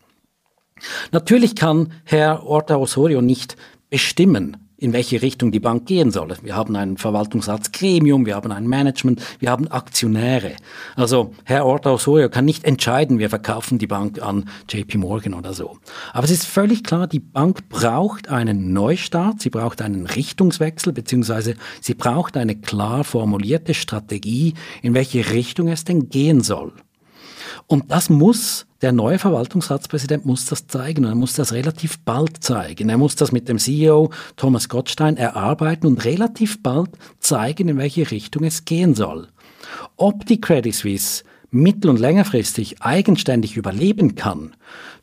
Natürlich kann Herr Orta Osorio nicht bestimmen, in welche Richtung die Bank gehen soll. Wir haben ein Verwaltungsratsgremium, wir haben ein Management, wir haben Aktionäre. Also Herr Orta Osorio kann nicht entscheiden, wir verkaufen die Bank an JP Morgan oder so. Aber es ist völlig klar, die Bank braucht einen Neustart, sie braucht einen Richtungswechsel, beziehungsweise sie braucht eine klar formulierte Strategie, in welche Richtung es denn gehen soll. Und das muss, der neue Verwaltungsratspräsident muss das zeigen und er muss das relativ bald zeigen. Er muss das mit dem CEO Thomas Gottstein erarbeiten und relativ bald zeigen, in welche Richtung es gehen soll. Ob die Credit Suisse mittel- und längerfristig eigenständig überleben kann,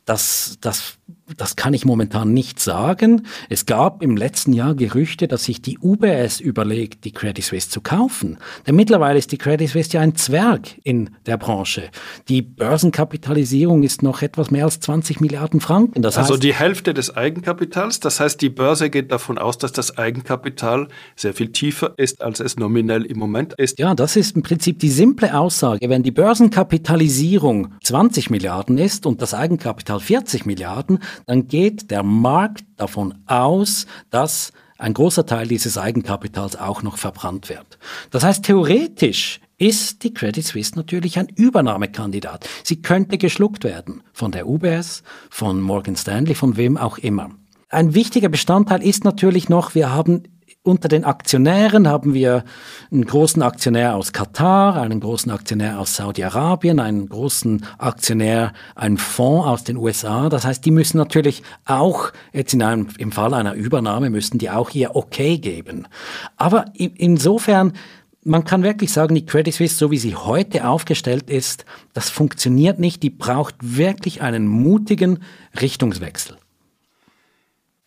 das, das das kann ich momentan nicht sagen. Es gab im letzten Jahr Gerüchte, dass sich die UBS überlegt, die Credit Suisse zu kaufen. Denn mittlerweile ist die Credit Suisse ja ein Zwerg in der Branche. Die Börsenkapitalisierung ist noch etwas mehr als 20 Milliarden Franken. Das also heißt, die Hälfte des Eigenkapitals. Das heißt, die Börse geht davon aus, dass das Eigenkapital sehr viel tiefer ist, als es nominell im Moment ist. Ja, das ist im Prinzip die simple Aussage. Wenn die Börsenkapitalisierung 20 Milliarden ist und das Eigenkapital 40 Milliarden, dann geht der Markt davon aus, dass ein großer Teil dieses Eigenkapitals auch noch verbrannt wird. Das heißt, theoretisch ist die Credit Suisse natürlich ein Übernahmekandidat. Sie könnte geschluckt werden von der UBS, von Morgan Stanley, von wem auch immer. Ein wichtiger Bestandteil ist natürlich noch, wir haben unter den Aktionären haben wir einen großen Aktionär aus Katar, einen großen Aktionär aus Saudi-Arabien, einen großen Aktionär, einen Fonds aus den USA. Das heißt, die müssen natürlich auch jetzt in einem, im Fall einer Übernahme müssten die auch ihr Okay geben. Aber insofern man kann wirklich sagen, die Credit Suisse, so wie sie heute aufgestellt ist, das funktioniert nicht. Die braucht wirklich einen mutigen Richtungswechsel.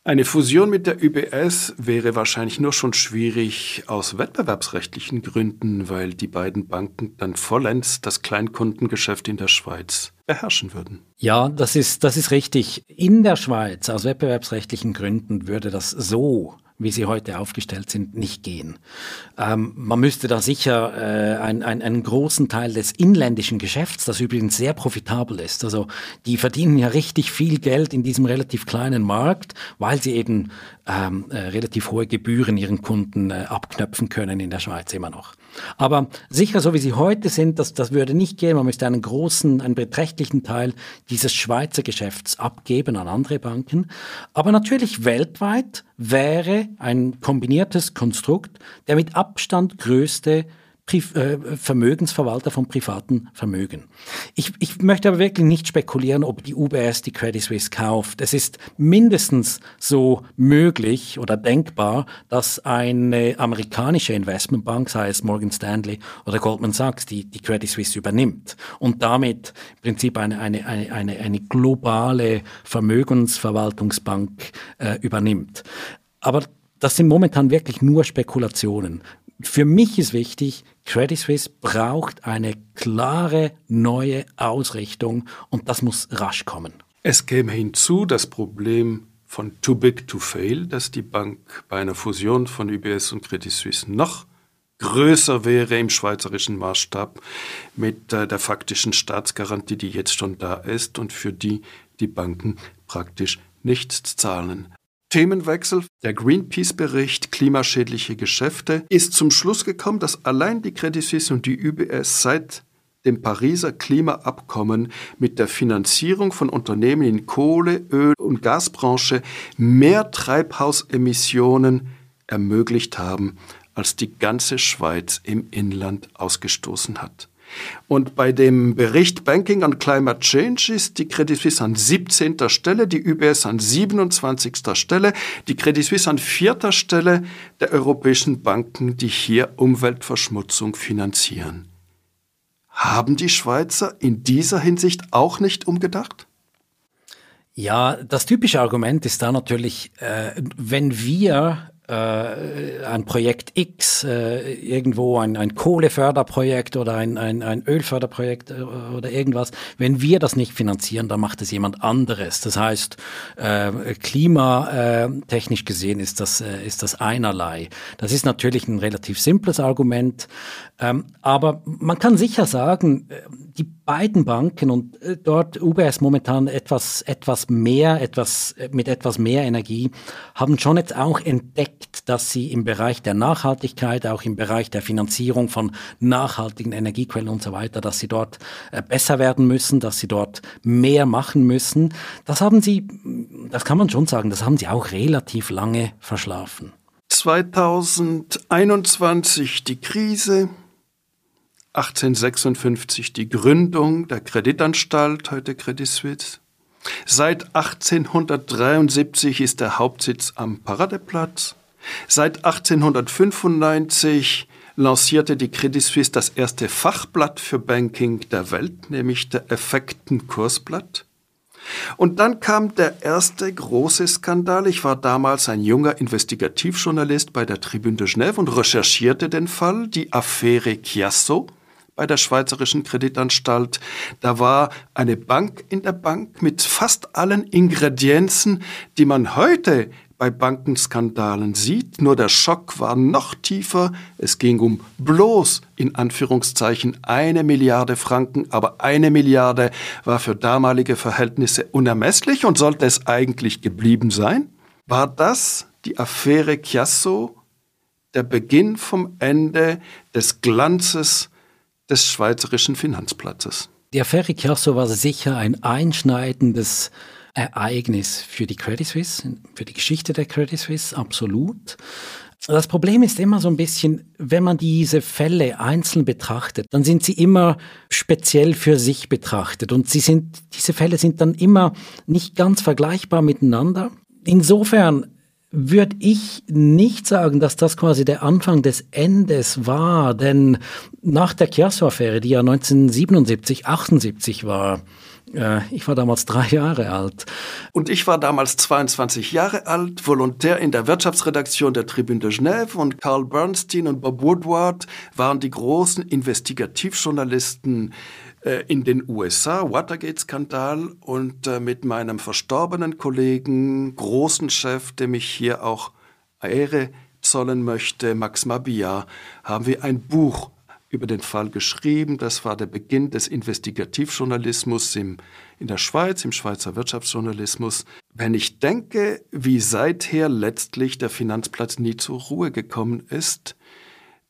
Eine Fusion mit der UBS wäre wahrscheinlich nur schon schwierig aus wettbewerbsrechtlichen Gründen, weil die beiden Banken dann vollends das Kleinkundengeschäft in der Schweiz beherrschen würden. Ja, das ist, das ist richtig. In der Schweiz aus wettbewerbsrechtlichen Gründen würde das so wie sie heute aufgestellt sind, nicht gehen. Ähm, man müsste da sicher äh, ein, ein, einen großen Teil des inländischen Geschäfts, das übrigens sehr profitabel ist, also die verdienen ja richtig viel Geld in diesem relativ kleinen Markt, weil sie eben ähm, äh, relativ hohe Gebühren ihren Kunden äh, abknöpfen können in der Schweiz immer noch. Aber sicher, so wie sie heute sind, das, das würde nicht gehen. Man müsste einen großen, einen beträchtlichen Teil dieses Schweizer Geschäfts abgeben an andere Banken. Aber natürlich weltweit wäre ein kombiniertes Konstrukt der mit Abstand größte Vermögensverwalter von privaten Vermögen. Ich, ich möchte aber wirklich nicht spekulieren, ob die UBS die Credit Suisse kauft. Es ist mindestens so möglich oder denkbar, dass eine amerikanische Investmentbank, sei es Morgan Stanley oder Goldman Sachs, die, die Credit Suisse übernimmt und damit im Prinzip eine, eine, eine, eine, eine globale Vermögensverwaltungsbank äh, übernimmt. Aber das sind momentan wirklich nur Spekulationen für mich ist wichtig, Credit Suisse braucht eine klare neue Ausrichtung und das muss rasch kommen. Es käme hinzu das Problem von too big to fail, dass die Bank bei einer Fusion von UBS und Credit Suisse noch größer wäre im schweizerischen Maßstab mit äh, der faktischen Staatsgarantie, die jetzt schon da ist und für die die Banken praktisch nichts zahlen. Themenwechsel. Der Greenpeace-Bericht Klimaschädliche Geschäfte ist zum Schluss gekommen, dass allein die Credit Suisse und die UBS seit dem Pariser Klimaabkommen mit der Finanzierung von Unternehmen in Kohle, Öl und Gasbranche mehr Treibhausemissionen ermöglicht haben, als die ganze Schweiz im Inland ausgestoßen hat. Und bei dem Bericht Banking on Climate Change ist die Credit Suisse an 17. Stelle, die UBS an 27. Stelle, die Credit Suisse an 4. Stelle der europäischen Banken, die hier Umweltverschmutzung finanzieren. Haben die Schweizer in dieser Hinsicht auch nicht umgedacht? Ja, das typische Argument ist da natürlich, äh, wenn wir ein Projekt X, äh, irgendwo ein, ein Kohleförderprojekt oder ein, ein, ein Ölförderprojekt äh, oder irgendwas, wenn wir das nicht finanzieren, dann macht es jemand anderes. Das heißt, äh, klimatechnisch gesehen ist das, äh, ist das einerlei. Das ist natürlich ein relativ simples Argument, ähm, aber man kann sicher sagen, äh, die beiden Banken und äh, dort UBS momentan etwas, etwas mehr, etwas, äh, mit etwas mehr Energie, haben schon jetzt auch entdeckt, dass sie im Bereich der Nachhaltigkeit, auch im Bereich der Finanzierung von nachhaltigen Energiequellen und so weiter, dass sie dort äh, besser werden müssen, dass sie dort mehr machen müssen. Das haben sie, das kann man schon sagen, das haben sie auch relativ lange verschlafen. 2021 die Krise, 1856 die Gründung der Kreditanstalt, heute Credit Suisse. Seit 1873 ist der Hauptsitz am Paradeplatz. Seit 1895 lancierte die Credit Suisse das erste Fachblatt für Banking der Welt, nämlich der Effekten Kursblatt. Und dann kam der erste große Skandal. Ich war damals ein junger Investigativjournalist bei der Tribune de Genève und recherchierte den Fall, die Affäre Chiasso bei der Schweizerischen Kreditanstalt. Da war eine Bank in der Bank mit fast allen Ingredienzen, die man heute bei Bankenskandalen sieht. Nur der Schock war noch tiefer. Es ging um bloß in Anführungszeichen eine Milliarde Franken, aber eine Milliarde war für damalige Verhältnisse unermesslich und sollte es eigentlich geblieben sein. War das die Affäre Chiasso, der Beginn vom Ende des Glanzes des schweizerischen Finanzplatzes. Die Affäre Chiasso war sicher ein einschneidendes Ereignis für die Credit Suisse, für die Geschichte der Credit Suisse, absolut. Das Problem ist immer so ein bisschen, wenn man diese Fälle einzeln betrachtet, dann sind sie immer speziell für sich betrachtet und sie sind, diese Fälle sind dann immer nicht ganz vergleichbar miteinander. Insofern würde ich nicht sagen, dass das quasi der Anfang des Endes war, denn nach der Chiasso-Affäre, die ja 1977, 78 war, äh, ich war damals drei Jahre alt. Und ich war damals 22 Jahre alt, Volontär in der Wirtschaftsredaktion der Tribune de Genève und Carl Bernstein und Bob Woodward waren die großen Investigativjournalisten in den USA, Watergate-Skandal und äh, mit meinem verstorbenen Kollegen, großen Chef, dem ich hier auch Ehre zollen möchte, Max Mabia, haben wir ein Buch über den Fall geschrieben. Das war der Beginn des Investigativjournalismus im, in der Schweiz, im Schweizer Wirtschaftsjournalismus. Wenn ich denke, wie seither letztlich der Finanzplatz nie zur Ruhe gekommen ist,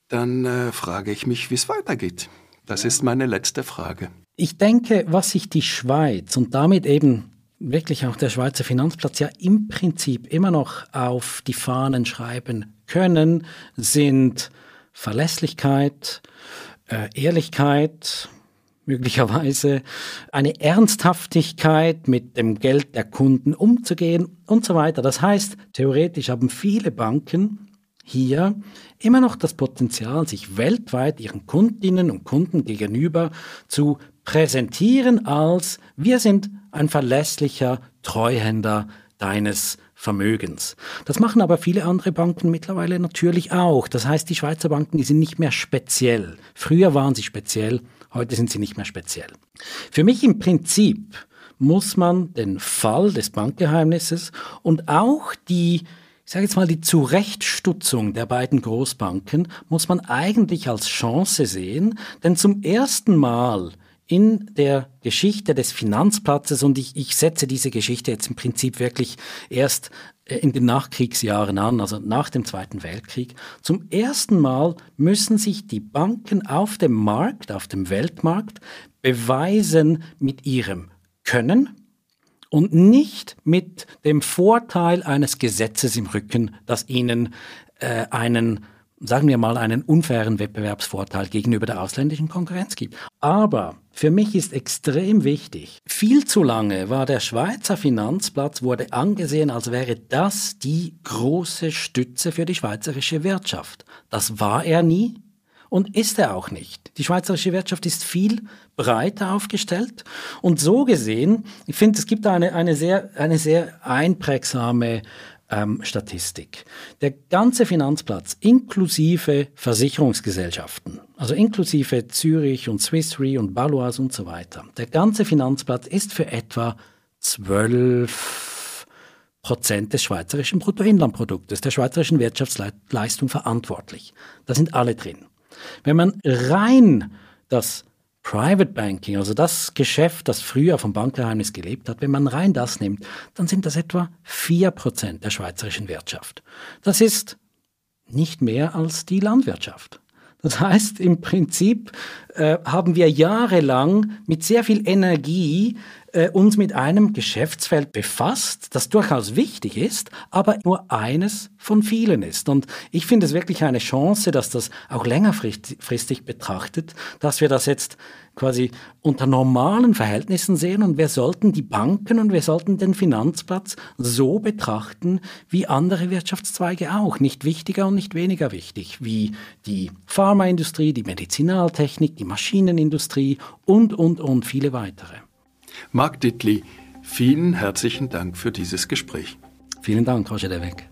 dann äh, frage ich mich, wie es weitergeht. Das ist meine letzte Frage. Ich denke, was sich die Schweiz und damit eben wirklich auch der Schweizer Finanzplatz ja im Prinzip immer noch auf die Fahnen schreiben können, sind Verlässlichkeit, äh, Ehrlichkeit, möglicherweise eine Ernsthaftigkeit mit dem Geld der Kunden umzugehen und so weiter. Das heißt, theoretisch haben viele Banken hier immer noch das Potenzial, sich weltweit ihren Kundinnen und Kunden gegenüber zu präsentieren als wir sind ein verlässlicher Treuhänder deines Vermögens. Das machen aber viele andere Banken mittlerweile natürlich auch. Das heißt, die Schweizer Banken, die sind nicht mehr speziell. Früher waren sie speziell, heute sind sie nicht mehr speziell. Für mich im Prinzip muss man den Fall des Bankgeheimnisses und auch die ich sage jetzt mal, die Zurechtstutzung der beiden Großbanken muss man eigentlich als Chance sehen, denn zum ersten Mal in der Geschichte des Finanzplatzes und ich, ich setze diese Geschichte jetzt im Prinzip wirklich erst äh, in den Nachkriegsjahren an, also nach dem Zweiten Weltkrieg. Zum ersten Mal müssen sich die Banken auf dem Markt, auf dem Weltmarkt beweisen mit ihrem Können und nicht mit dem Vorteil eines Gesetzes im Rücken, das ihnen äh, einen sagen wir mal, einen unfairen Wettbewerbsvorteil gegenüber der ausländischen Konkurrenz gibt. Aber für mich ist extrem wichtig, viel zu lange war der Schweizer Finanzplatz, wurde angesehen, als wäre das die große Stütze für die schweizerische Wirtschaft. Das war er nie und ist er auch nicht. Die schweizerische Wirtschaft ist viel breiter aufgestellt und so gesehen, ich finde, es gibt eine, eine, sehr, eine sehr einprägsame ähm, Statistik. Der ganze Finanzplatz inklusive Versicherungsgesellschaften, also inklusive Zürich und Swiss Re und Balois und so weiter, der ganze Finanzplatz ist für etwa 12 Prozent des schweizerischen Bruttoinlandproduktes, der schweizerischen Wirtschaftsleistung verantwortlich. Da sind alle drin. Wenn man rein das Private Banking, also das Geschäft, das früher vom Bankgeheimnis gelebt hat, wenn man rein das nimmt, dann sind das etwa vier Prozent der schweizerischen Wirtschaft. Das ist nicht mehr als die Landwirtschaft. Das heißt, im Prinzip äh, haben wir jahrelang mit sehr viel Energie äh, uns mit einem Geschäftsfeld befasst, das durchaus wichtig ist, aber nur eines von vielen ist. Und ich finde es wirklich eine Chance, dass das auch längerfristig betrachtet, dass wir das jetzt quasi unter normalen Verhältnissen sehen und wir sollten die Banken und wir sollten den Finanzplatz so betrachten wie andere Wirtschaftszweige auch. Nicht wichtiger und nicht weniger wichtig, wie die Pharmaindustrie, die Medizinaltechnik, die Maschinenindustrie und, und, und viele weitere. Marc Dittli, vielen herzlichen Dank für dieses Gespräch. Vielen Dank, Roger Deweck.